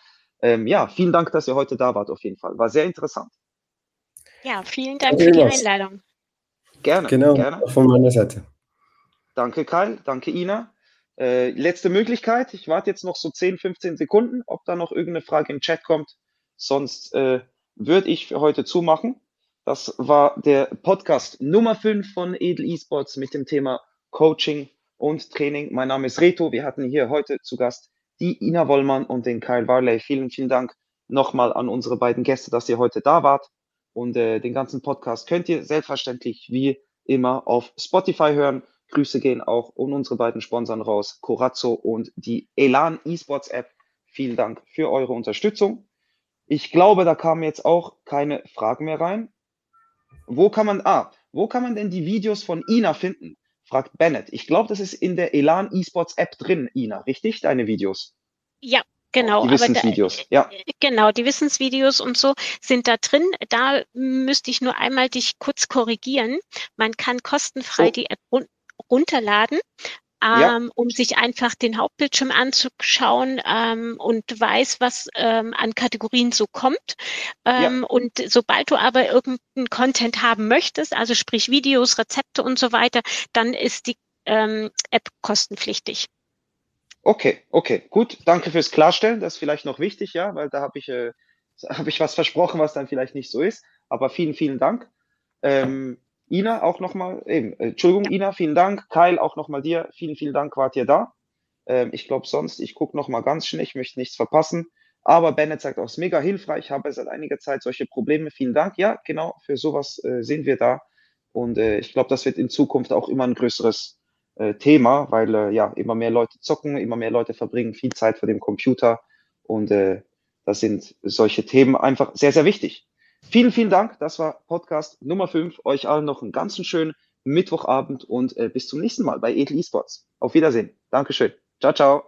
Ähm, ja, vielen Dank, dass ihr heute da wart, auf jeden Fall. War sehr interessant. Ja, vielen Dank für die Einladung. Gerne. Genau, gerne. von meiner Seite. Danke, Kyle. Danke, Ina. Äh, letzte Möglichkeit. Ich warte jetzt noch so 10, 15 Sekunden, ob da noch irgendeine Frage im Chat kommt. Sonst äh, würde ich für heute zumachen. Das war der Podcast Nummer 5 von Edel Esports mit dem Thema Coaching und Training. Mein Name ist Reto. Wir hatten hier heute zu Gast die Ina Wollmann und den Kyle Warley. Vielen, vielen Dank nochmal an unsere beiden Gäste, dass ihr heute da wart. Und äh, den ganzen Podcast könnt ihr selbstverständlich wie immer auf Spotify hören. Grüße gehen auch um unsere beiden Sponsoren raus, Corazzo und die Elan Esports App. Vielen Dank für eure Unterstützung. Ich glaube, da kamen jetzt auch keine Fragen mehr rein. Wo kann man, ah, wo kann man denn die Videos von Ina finden? Fragt Bennett. Ich glaube, das ist in der Elan Esports App drin, Ina, richtig? Deine Videos? Ja, Genau, die Wissensvideos, ja. Genau, die Wissensvideos und so sind da drin. Da müsste ich nur einmal dich kurz korrigieren. Man kann kostenfrei oh. die App run runterladen, ähm, ja. um sich einfach den Hauptbildschirm anzuschauen ähm, und weiß, was ähm, an Kategorien so kommt. Ähm, ja. Und sobald du aber irgendeinen Content haben möchtest, also sprich Videos, Rezepte und so weiter, dann ist die ähm, App kostenpflichtig. Okay, okay, gut. Danke fürs Klarstellen. Das ist vielleicht noch wichtig, ja, weil da habe ich, äh, hab ich was versprochen, was dann vielleicht nicht so ist. Aber vielen, vielen Dank. Ähm, Ina auch nochmal, eben, äh, Entschuldigung, Ina, vielen Dank. Kyle, auch nochmal dir, vielen, vielen Dank, wart ihr da. Ähm, ich glaube sonst, ich gucke nochmal ganz schnell, ich möchte nichts verpassen. Aber Bennett sagt auch, es ist mega hilfreich, ich habe seit einiger Zeit solche Probleme. Vielen Dank. Ja, genau, für sowas äh, sind wir da. Und äh, ich glaube, das wird in Zukunft auch immer ein größeres äh, Thema, weil äh, ja immer mehr Leute zocken, immer mehr Leute verbringen viel Zeit vor dem Computer und äh, das sind solche Themen einfach sehr, sehr wichtig. Vielen, vielen Dank. Das war Podcast Nummer 5. Euch allen noch einen ganzen schönen Mittwochabend und äh, bis zum nächsten Mal bei Edel Esports. Auf Wiedersehen. Dankeschön. Ciao, ciao.